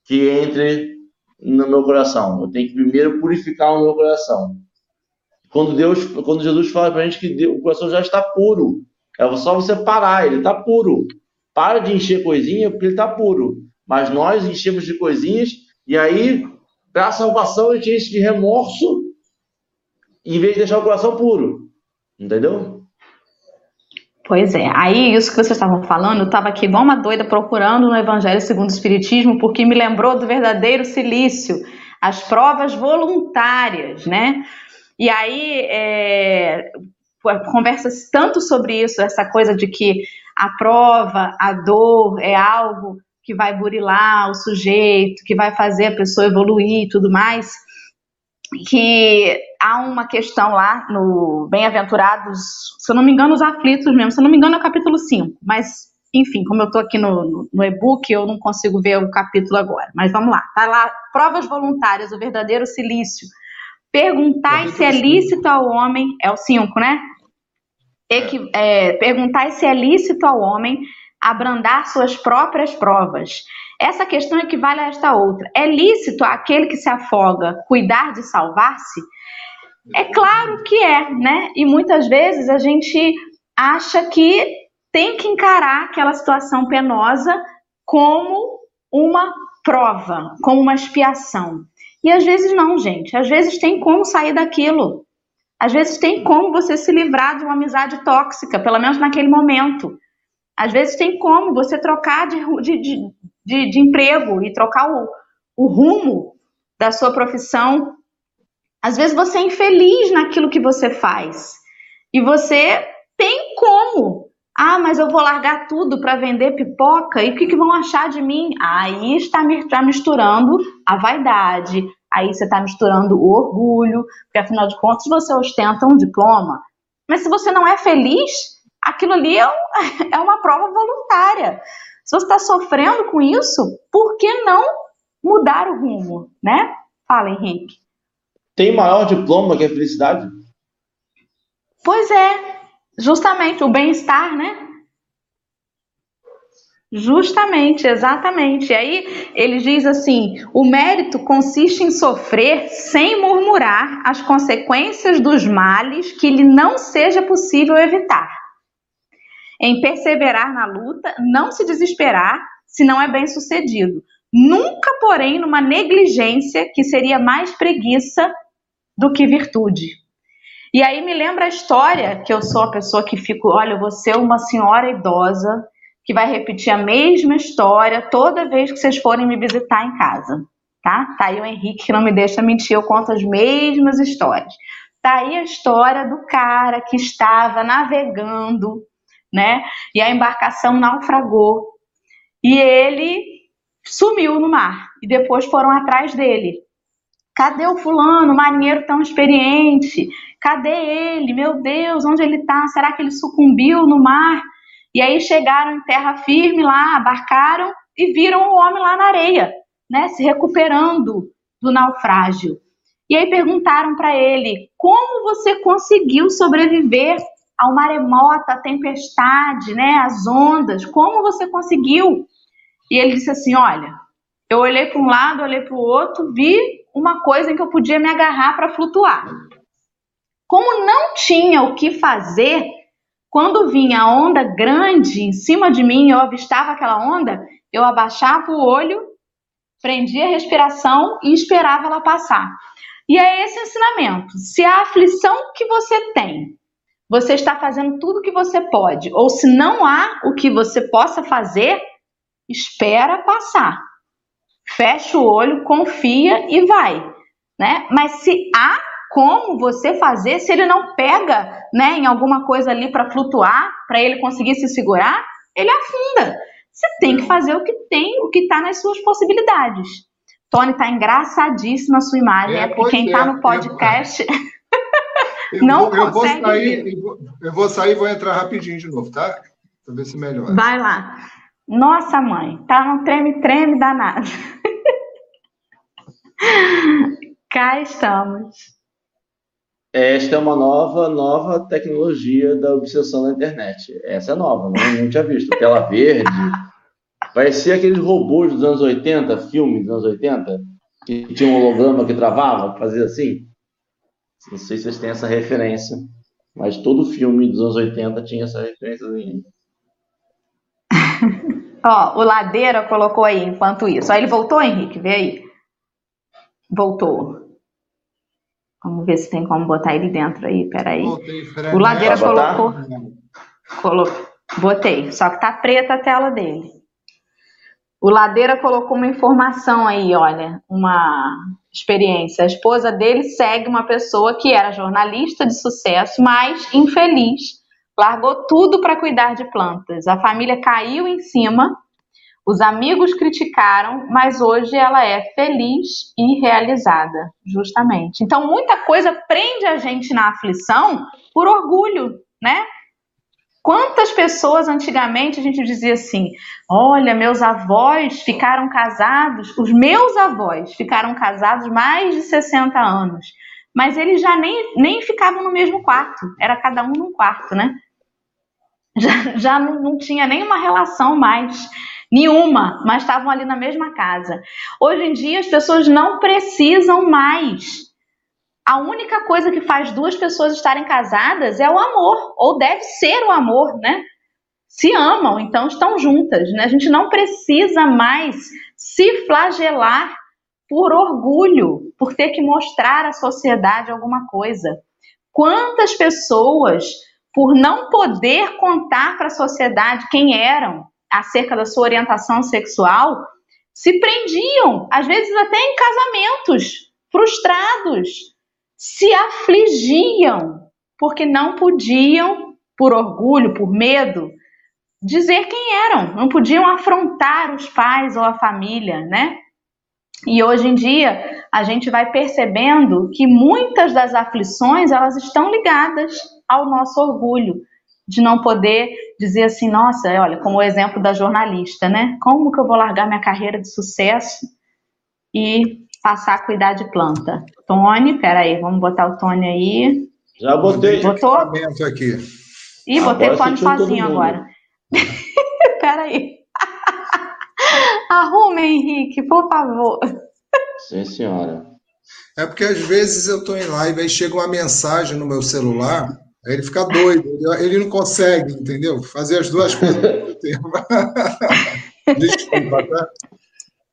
que entre no meu coração. Eu tenho que primeiro purificar o meu coração. Quando Deus, quando Jesus fala para a gente que o coração já está puro, é só você parar, ele está puro. Para de encher coisinha porque ele está puro. Mas nós enchemos de coisinhas e aí, para a salvação, a gente enche de remorso em vez de deixar o coração puro. Entendeu? Pois é. Aí, isso que vocês estavam falando, eu estava aqui igual uma doida procurando no Evangelho segundo o Espiritismo, porque me lembrou do verdadeiro silício, as provas voluntárias, né? E aí, é, conversa-se tanto sobre isso, essa coisa de que a prova, a dor é algo que vai burilar o sujeito, que vai fazer a pessoa evoluir e tudo mais que há uma questão lá no Bem-aventurados, se eu não me engano, os aflitos mesmo, se eu não me engano é o capítulo 5, mas enfim, como eu estou aqui no, no e-book, eu não consigo ver o capítulo agora, mas vamos lá, tá lá, provas voluntárias, o verdadeiro silício, perguntai se é lícito ao homem, é o 5, né? Equi, é, perguntai se é lícito ao homem abrandar suas próprias provas essa questão equivale a esta outra. É lícito aquele que se afoga cuidar de salvar-se? É claro que é, né? E muitas vezes a gente acha que tem que encarar aquela situação penosa como uma prova, como uma expiação. E às vezes não, gente. Às vezes tem como sair daquilo. Às vezes tem como você se livrar de uma amizade tóxica, pelo menos naquele momento. Às vezes tem como você trocar de, de, de, de, emprego e trocar o, o rumo da sua profissão. Às vezes você é infeliz naquilo que você faz e você tem como. Ah, mas eu vou largar tudo para vender pipoca e o que, que, vão achar de mim? Aí está tá misturando a vaidade, aí você está misturando o orgulho, porque afinal de contas você ostenta um diploma. Mas se você não é feliz, aquilo ali é, é uma prova voluntária. Se você está sofrendo com isso, por que não mudar o rumo, né? Fala, Henrique. Tem maior diploma que a felicidade? Pois é, justamente o bem-estar, né? Justamente, exatamente. E aí ele diz assim: o mérito consiste em sofrer sem murmurar as consequências dos males que lhe não seja possível evitar em perseverar na luta, não se desesperar se não é bem sucedido. Nunca, porém, numa negligência que seria mais preguiça do que virtude. E aí me lembra a história que eu sou a pessoa que fico, olha, vou ser uma senhora idosa que vai repetir a mesma história toda vez que vocês forem me visitar em casa, tá? Tá aí o Henrique que não me deixa mentir, eu conto as mesmas histórias. Tá aí a história do cara que estava navegando né? E a embarcação naufragou. E ele sumiu no mar. E depois foram atrás dele. Cadê o fulano, marinheiro tão experiente? Cadê ele? Meu Deus, onde ele está? Será que ele sucumbiu no mar? E aí chegaram em terra firme lá, abarcaram e viram o homem lá na areia, né, se recuperando do naufrágio. E aí perguntaram para ele: "Como você conseguiu sobreviver ao maremoto, à tempestade, né, as ondas, como você conseguiu? E ele disse assim: Olha, Eu olhei para um lado, olhei para o outro, vi uma coisa em que eu podia me agarrar para flutuar. Como não tinha o que fazer, quando vinha a onda grande em cima de mim, eu avistava aquela onda, eu abaixava o olho, prendia a respiração e esperava ela passar. E é esse ensinamento. Se a aflição que você tem, você está fazendo tudo o que você pode, ou se não há o que você possa fazer, espera passar. Fecha o olho, confia e vai, né? Mas se há como você fazer, se ele não pega, né, em alguma coisa ali para flutuar, para ele conseguir se segurar, ele afunda. Você tem que fazer o que tem, o que está nas suas possibilidades. Tony está engraçadíssima a sua imagem, é, é porque quem está é, no podcast eu, não vou, eu consegue. Vou sair, eu vou sair e vou entrar rapidinho de novo, tá? Para ver se melhora. Vai lá. Nossa mãe, tá num treme-treme danado. Cá estamos. Esta é uma nova, nova tecnologia da obsessão na internet. Essa é nova, não, não tinha visto. Tela verde. Ser aqueles robôs dos anos 80, filme dos anos 80, que tinha um holograma que travava, fazia assim. Não sei se vocês têm essa referência, mas todo filme dos anos 80 tinha essa referência. Ó, o Ladeira colocou aí enquanto isso. Aí ele voltou, Henrique? Vê aí. Voltou. Vamos ver se tem como botar ele dentro aí. Peraí. o Ladeira colocou. colocou. Botei. Só que tá preta a tela dele. O Ladeira colocou uma informação aí, olha, uma experiência. A esposa dele segue uma pessoa que era jornalista de sucesso, mas infeliz largou tudo para cuidar de plantas. A família caiu em cima, os amigos criticaram, mas hoje ela é feliz e realizada, justamente. Então, muita coisa prende a gente na aflição por orgulho, né? Quantas pessoas antigamente a gente dizia assim: olha, meus avós ficaram casados, os meus avós ficaram casados mais de 60 anos mas eles já nem, nem ficavam no mesmo quarto, era cada um num quarto, né? Já, já não, não tinha nenhuma relação mais, nenhuma, mas estavam ali na mesma casa. Hoje em dia as pessoas não precisam mais. A única coisa que faz duas pessoas estarem casadas é o amor, ou deve ser o amor, né? Se amam, então estão juntas, né? A gente não precisa mais se flagelar por orgulho, por ter que mostrar à sociedade alguma coisa. Quantas pessoas, por não poder contar para a sociedade quem eram acerca da sua orientação sexual, se prendiam, às vezes até em casamentos, frustrados, se afligiam, porque não podiam, por orgulho, por medo, dizer quem eram, não podiam afrontar os pais ou a família, né? E hoje em dia, a gente vai percebendo que muitas das aflições, elas estão ligadas ao nosso orgulho de não poder dizer assim, nossa, olha, como o exemplo da jornalista, né? Como que eu vou largar minha carreira de sucesso e passar a cuidar de planta? Tony, peraí, vamos botar o Tony aí. Já botei. Botou? Aqui. Ih, botei o Tony sozinho agora. peraí. Arrume, Henrique, por favor. Sim, senhora. É porque às vezes eu estou em live, aí chega uma mensagem no meu celular, aí ele fica doido, ele não consegue, entendeu? Fazer as duas coisas ao mesmo tempo. Desculpa, tá?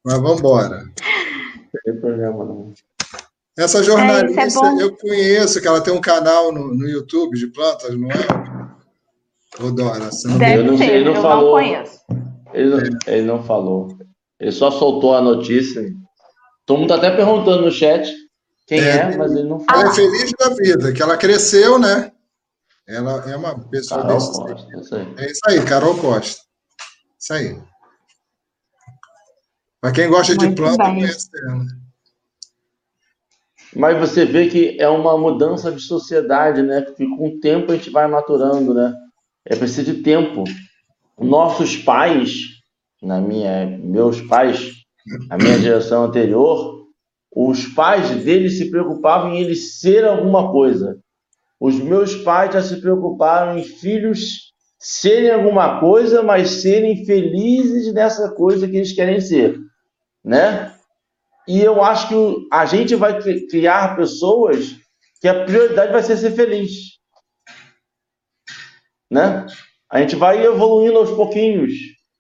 Mas vamos embora. Não tem problema, não. Essa jornalista, é, é eu conheço, que ela tem um canal no, no YouTube de plantas, não é? Ô, Dora, você não Deve eu não, ser, ele não eu falou. não conheço. Ele não, ele não falou. Ele só soltou a notícia. Todo mundo está até perguntando no chat quem é, é, mas ele não falou. Ela é feliz da vida, que ela cresceu, né? Ela é uma pessoa Carol desse Costa, isso É isso aí, Carol Costa. Isso aí. Para quem gosta Muito de planta, bem. conhece ela. Mas você vê que é uma mudança de sociedade, né? Que com o tempo a gente vai maturando, né? É preciso de tempo nossos pais, na minha, meus pais, a minha geração anterior, os pais deles se preocupavam em eles ser alguma coisa. Os meus pais já se preocuparam em filhos serem alguma coisa, mas serem felizes nessa coisa que eles querem ser. né? E eu acho que a gente vai criar pessoas que a prioridade vai ser ser feliz, né? A gente vai evoluindo aos pouquinhos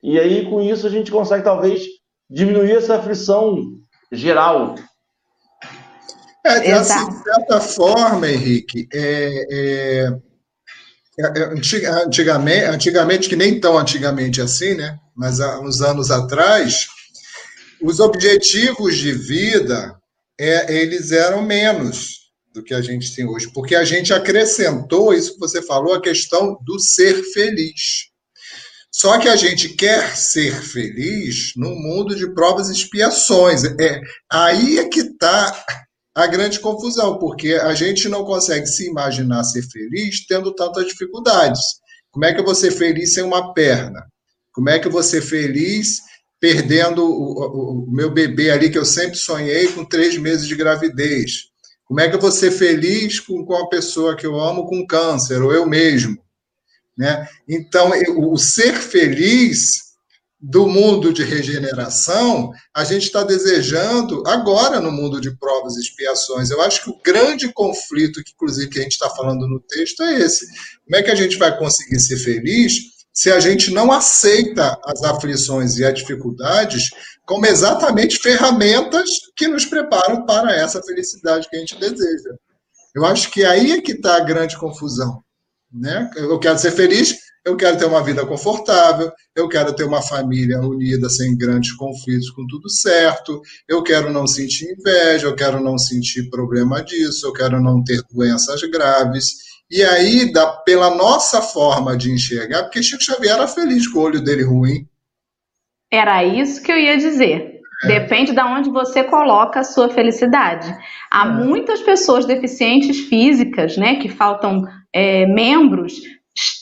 e aí com isso a gente consegue talvez diminuir essa aflição geral. É, assim, de certa forma, Henrique, é, é é, é, antigamente, antigamente, que nem tão antigamente assim, né? Mas há uns anos atrás, os objetivos de vida é, eles eram menos do que a gente tem hoje, porque a gente acrescentou isso que você falou, a questão do ser feliz. Só que a gente quer ser feliz num mundo de provas e expiações. É, aí é que está a grande confusão, porque a gente não consegue se imaginar ser feliz tendo tantas dificuldades. Como é que eu vou ser feliz sem uma perna? Como é que eu vou ser feliz perdendo o, o, o meu bebê ali que eu sempre sonhei com três meses de gravidez? Como é que eu vou ser feliz com, com a pessoa que eu amo com câncer, ou eu mesmo? Né? Então, o ser feliz do mundo de regeneração, a gente está desejando agora no mundo de provas e expiações. Eu acho que o grande conflito, que inclusive que a gente está falando no texto, é esse. Como é que a gente vai conseguir ser feliz se a gente não aceita as aflições e as dificuldades como exatamente ferramentas que nos preparam para essa felicidade que a gente deseja? Eu acho que aí é que está a grande confusão. Né? Eu quero ser feliz, eu quero ter uma vida confortável, eu quero ter uma família unida sem grandes conflitos, com tudo certo, eu quero não sentir inveja, eu quero não sentir problema disso, eu quero não ter doenças graves. E aí, da, pela nossa forma de enxergar, porque Chico Xavier era feliz com o olho dele ruim. Era isso que eu ia dizer. É. Depende de onde você coloca a sua felicidade. Há é. muitas pessoas deficientes físicas, né, que faltam é, membros,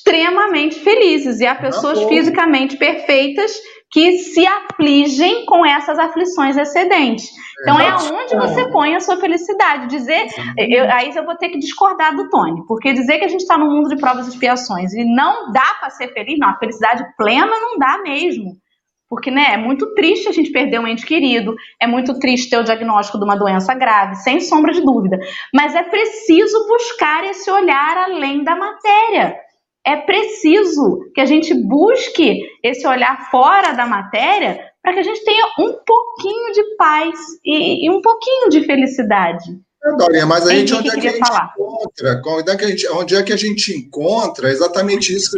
extremamente felizes e há pessoas fisicamente perfeitas que se afligem com essas aflições excedentes. Então é onde você põe a sua felicidade. Dizer, eu, aí eu vou ter que discordar do Tony, porque dizer que a gente está no mundo de provas e expiações e não dá para ser feliz, não, a felicidade plena não dá mesmo. Porque né, é muito triste a gente perder um ente querido, é muito triste ter o diagnóstico de uma doença grave, sem sombra de dúvida. Mas é preciso buscar esse olhar além da matéria é preciso que a gente busque esse olhar fora da matéria para que a gente tenha um pouquinho de paz e, e um pouquinho de felicidade. É, Dorinha, mas a gente, onde é que a gente falar? encontra? Onde é que a gente, onde é que a gente encontra exatamente isso?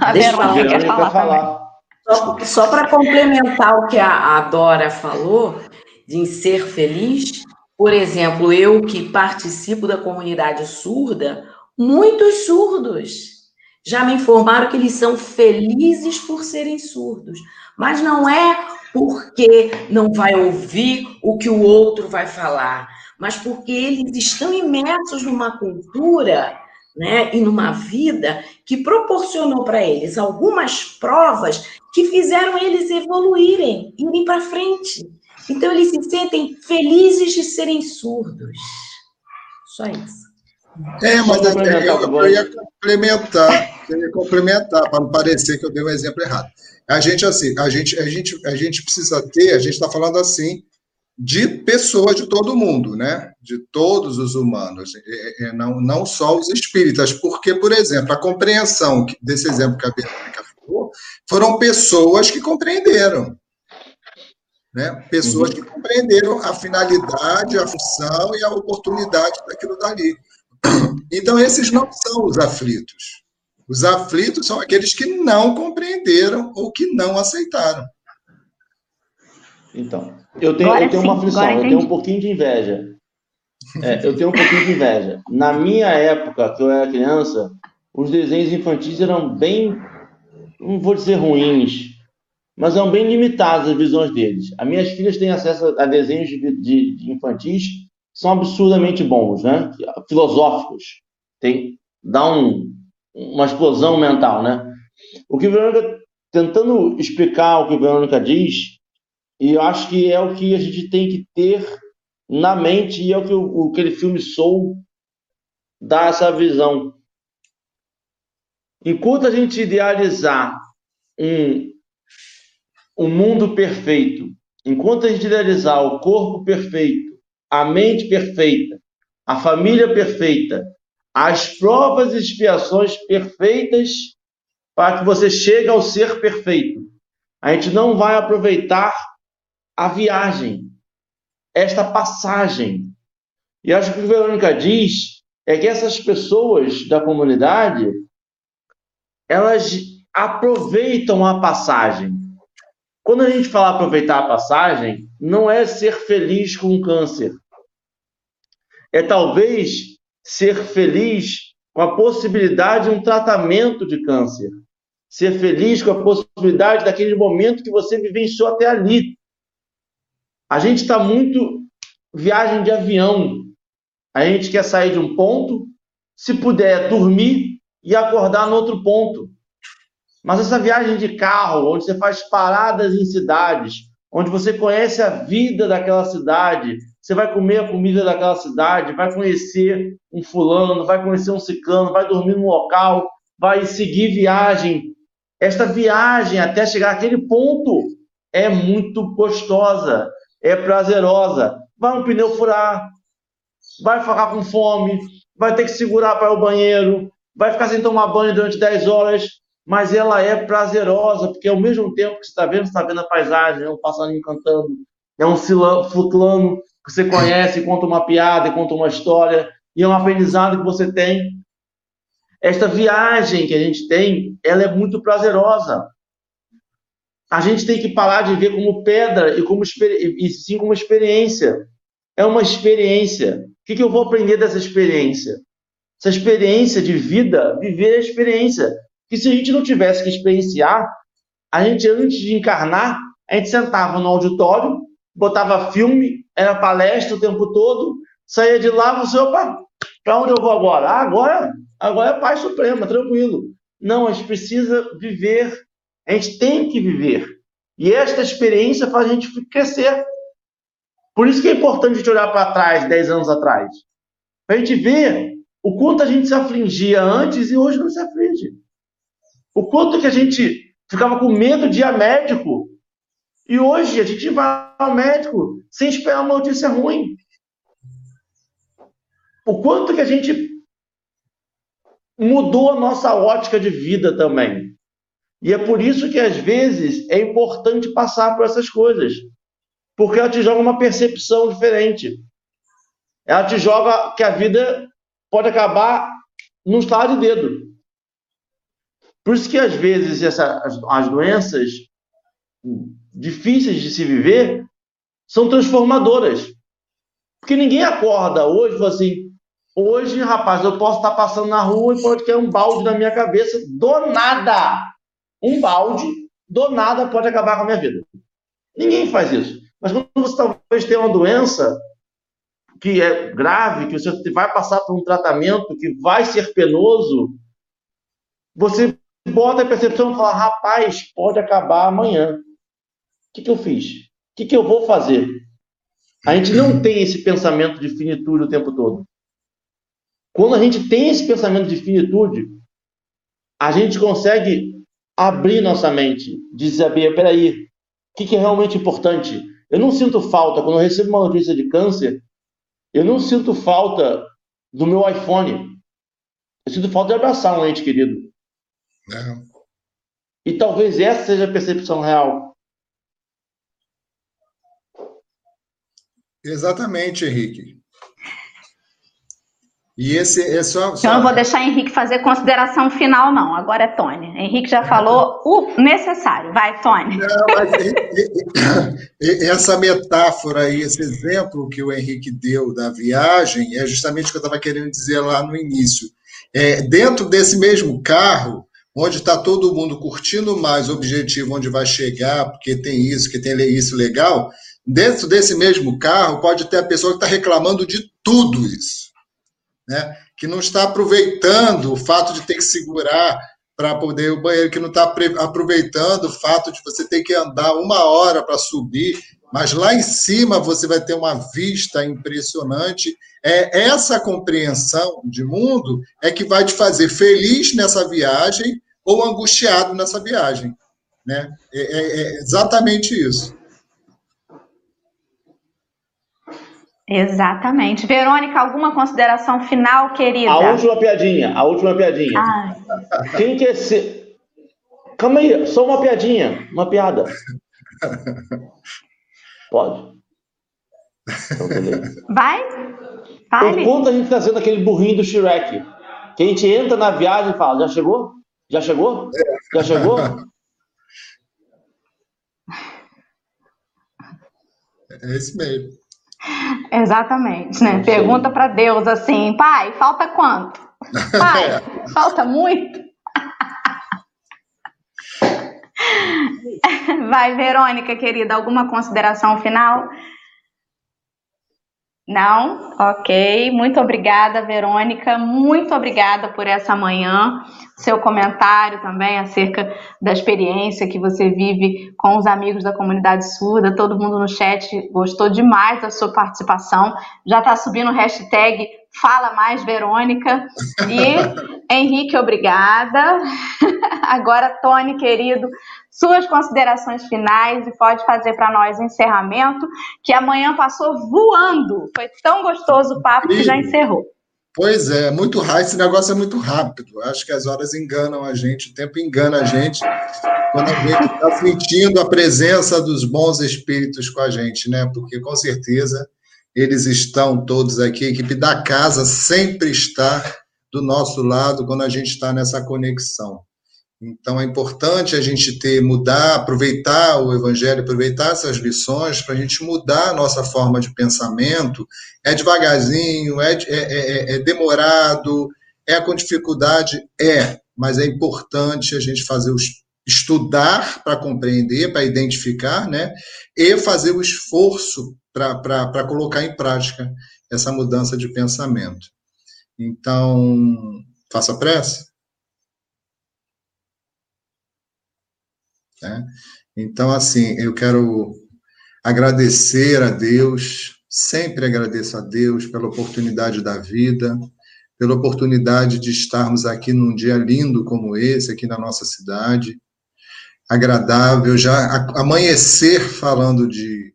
A Verônica quer falar. falar. Só, só para complementar o que a, a Dora falou, de ser feliz, por exemplo, eu que participo da comunidade surda, muitos surdos já me informaram que eles são felizes por serem surdos, mas não é porque não vai ouvir o que o outro vai falar, mas porque eles estão imersos numa cultura né, e numa vida que proporcionou para eles algumas provas que fizeram eles evoluírem, irem para frente. Então, eles se sentem felizes de serem surdos. Só isso. É, mas eu, eu, eu ia complementar, eu ia complementar, para não parecer que eu dei um exemplo errado. A gente, assim, a gente, a gente, a gente precisa ter, a gente está falando assim, de pessoas de todo mundo, né? De todos os humanos, é, é, não, não só os espíritas, porque, por exemplo, a compreensão desse exemplo que a Bianca falou, foram pessoas que compreenderam. Né? Pessoas uhum. que compreenderam a finalidade, a função e a oportunidade daquilo dali. Então, esses não são os aflitos. Os aflitos são aqueles que não compreenderam ou que não aceitaram. Então, eu tenho, eu tenho uma aflição, eu tenho um pouquinho de inveja. É, eu tenho um pouquinho de inveja. Na minha época, que eu era criança, os desenhos infantis eram bem, não vou dizer ruins, mas são bem limitadas as visões deles. As minhas filhas têm acesso a desenhos de, de, de infantis que são absurdamente bons, né? filosóficos. Tem, dá um, uma explosão mental. Né? O que Verônica, tentando explicar o que Verônica diz, e eu acho que é o que a gente tem que ter na mente, e é o que o, aquele filme Soul dá essa visão. Enquanto a gente idealizar um o mundo perfeito, enquanto a gente idealizar o corpo perfeito, a mente perfeita, a família perfeita, as provas e expiações perfeitas para que você chegue ao ser perfeito. A gente não vai aproveitar a viagem, esta passagem. E acho que o que Verônica diz é que essas pessoas da comunidade, elas aproveitam a passagem. Quando a gente fala aproveitar a passagem, não é ser feliz com o câncer. É talvez ser feliz com a possibilidade de um tratamento de câncer. Ser feliz com a possibilidade daquele momento que você vivenciou até ali. A gente está muito viagem de avião. A gente quer sair de um ponto, se puder dormir e acordar no outro ponto. Mas essa viagem de carro, onde você faz paradas em cidades, onde você conhece a vida daquela cidade, você vai comer a comida daquela cidade, vai conhecer um fulano, vai conhecer um ciclano, vai dormir num local, vai seguir viagem. Esta viagem até chegar àquele ponto é muito gostosa, é prazerosa. Vai um pneu furar, vai ficar com fome, vai ter que segurar para ir ao banheiro, vai ficar sem tomar banho durante 10 horas, mas ela é prazerosa, porque ao mesmo tempo que você está vendo, você está vendo a paisagem, é um passarinho cantando, é um fulano que você conhece, conta uma piada, conta uma história, e é um aprendizado que você tem. Esta viagem que a gente tem, ela é muito prazerosa. A gente tem que parar de ver como pedra e, como, e sim como experiência. É uma experiência. O que, que eu vou aprender dessa experiência? Essa experiência de vida, viver a experiência. Que se a gente não tivesse que experienciar, a gente, antes de encarnar, a gente sentava no auditório, botava filme, era palestra o tempo todo, saía de lá, você, opa, para onde eu vou agora? Ah, agora, agora é Pai Suprema, tranquilo. Não, a gente precisa viver, a gente tem que viver. E esta experiência faz a gente crescer. Por isso que é importante a gente olhar para trás, 10 anos atrás. Para a gente ver o quanto a gente se afligia antes e hoje não se aflige. O quanto que a gente ficava com medo de ir a médico e hoje a gente vai ao médico sem esperar uma notícia ruim. O quanto que a gente mudou a nossa ótica de vida também. E é por isso que às vezes é importante passar por essas coisas. Porque ela te joga uma percepção diferente. Ela te joga que a vida pode acabar num estado de dedo. Por isso que às vezes essa, as, as doenças difíceis de se viver são transformadoras. Porque ninguém acorda hoje e fala assim: hoje, rapaz, eu posso estar passando na rua e pode cair um balde na minha cabeça, do nada. Um balde, do nada, pode acabar com a minha vida. Ninguém faz isso. Mas quando você talvez tenha uma doença que é grave, que você vai passar por um tratamento que vai ser penoso, você bota a percepção e fala: rapaz, pode acabar amanhã que, que eu fiz? O que, que eu vou fazer? A gente não tem esse pensamento de finitude o tempo todo. Quando a gente tem esse pensamento de finitude, a gente consegue abrir nossa mente, dizer, peraí, o que, que é realmente importante? Eu não sinto falta, quando eu recebo uma notícia de câncer, eu não sinto falta do meu iPhone. Eu sinto falta de abraçar um ente querido. Não. E talvez essa seja a percepção real. Exatamente, Henrique. E esse é só, só... Eu não vou deixar Henrique fazer consideração final, não. Agora é Tony. Henrique já falou o necessário. Vai, Tony. Não, mas essa metáfora aí, esse exemplo que o Henrique deu da viagem, é justamente o que eu estava querendo dizer lá no início. É, dentro desse mesmo carro, onde está todo mundo curtindo mais o objetivo onde vai chegar, porque tem isso, que tem isso legal, Dentro desse mesmo carro, pode ter a pessoa que está reclamando de tudo isso, né? que não está aproveitando o fato de ter que segurar para poder ir ao banheiro, que não está aproveitando o fato de você ter que andar uma hora para subir, mas lá em cima você vai ter uma vista impressionante. É essa compreensão de mundo é que vai te fazer feliz nessa viagem ou angustiado nessa viagem. Né? É, é, é exatamente isso. Exatamente. Verônica, alguma consideração final, querida? A última piadinha, a última piadinha. Ai. Quem quer ser. Calma aí, só uma piadinha, uma piada. Pode. Então, Vai? Fale. Por a gente está sendo aquele burrinho do Shrek. Que a gente entra na viagem e fala, já chegou? Já chegou? Já chegou? É esse mesmo. Exatamente, né? Pergunta para Deus assim, pai, falta quanto? Pai, falta muito? Vai, Verônica, querida, alguma consideração final? Não? Ok. Muito obrigada, Verônica. Muito obrigada por essa manhã. Seu comentário também acerca da experiência que você vive com os amigos da comunidade surda. Todo mundo no chat gostou demais da sua participação. Já está subindo hashtag Fala Mais Verônica. E Henrique, obrigada. Agora, Tony, querido, suas considerações finais e pode fazer para nós o encerramento, que amanhã passou voando. Foi tão gostoso o papo que já encerrou. Pois é, muito rápido, esse negócio é muito rápido. Acho que as horas enganam a gente, o tempo engana a gente quando a gente está sentindo a presença dos bons espíritos com a gente, né? Porque com certeza eles estão todos aqui, a equipe da casa sempre está do nosso lado quando a gente está nessa conexão. Então é importante a gente ter, mudar, aproveitar o Evangelho, aproveitar essas lições para a gente mudar a nossa forma de pensamento. É devagarzinho, é, é, é, é demorado, é com dificuldade? É, mas é importante a gente fazer os estudar para compreender, para identificar, né? E fazer o esforço para colocar em prática essa mudança de pensamento. Então, faça pressa. Né? Então, assim, eu quero agradecer a Deus, sempre agradeço a Deus pela oportunidade da vida, pela oportunidade de estarmos aqui num dia lindo como esse, aqui na nossa cidade, agradável, já amanhecer falando de,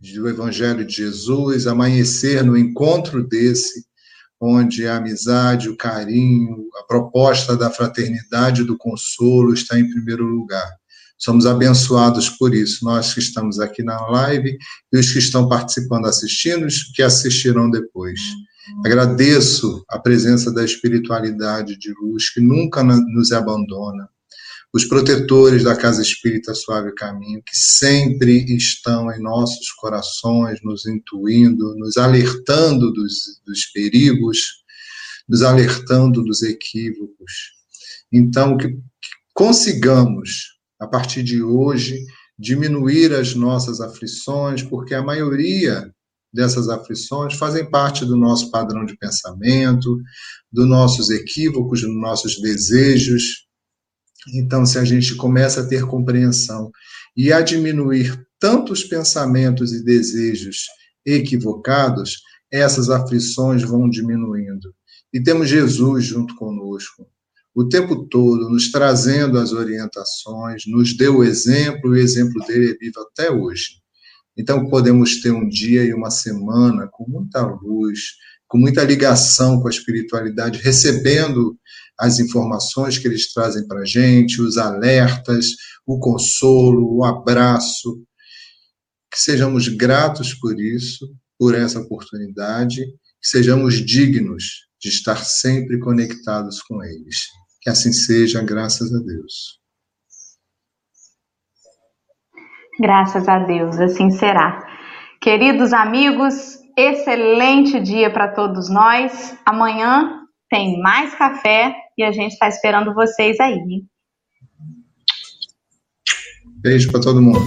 do Evangelho de Jesus, amanhecer no encontro desse, onde a amizade, o carinho, a proposta da fraternidade do consolo está em primeiro lugar. Somos abençoados por isso, nós que estamos aqui na live e os que estão participando, assistindo, os que assistirão depois. Agradeço a presença da espiritualidade de luz que nunca nos abandona, os protetores da Casa Espírita Suave Caminho, que sempre estão em nossos corações, nos intuindo, nos alertando dos, dos perigos, nos alertando dos equívocos. Então, que, que consigamos a partir de hoje, diminuir as nossas aflições, porque a maioria dessas aflições fazem parte do nosso padrão de pensamento, dos nossos equívocos, dos nossos desejos. Então, se a gente começa a ter compreensão e a diminuir tantos pensamentos e desejos equivocados, essas aflições vão diminuindo. E temos Jesus junto conosco o tempo todo nos trazendo as orientações, nos deu o exemplo, e o exemplo dele é vivo até hoje. Então, podemos ter um dia e uma semana com muita luz, com muita ligação com a espiritualidade, recebendo as informações que eles trazem para a gente, os alertas, o consolo, o abraço. Que sejamos gratos por isso, por essa oportunidade, que sejamos dignos de estar sempre conectados com eles. Que assim seja, graças a Deus. Graças a Deus, assim será. Queridos amigos, excelente dia para todos nós. Amanhã tem mais café e a gente está esperando vocês aí. Beijo para todo mundo.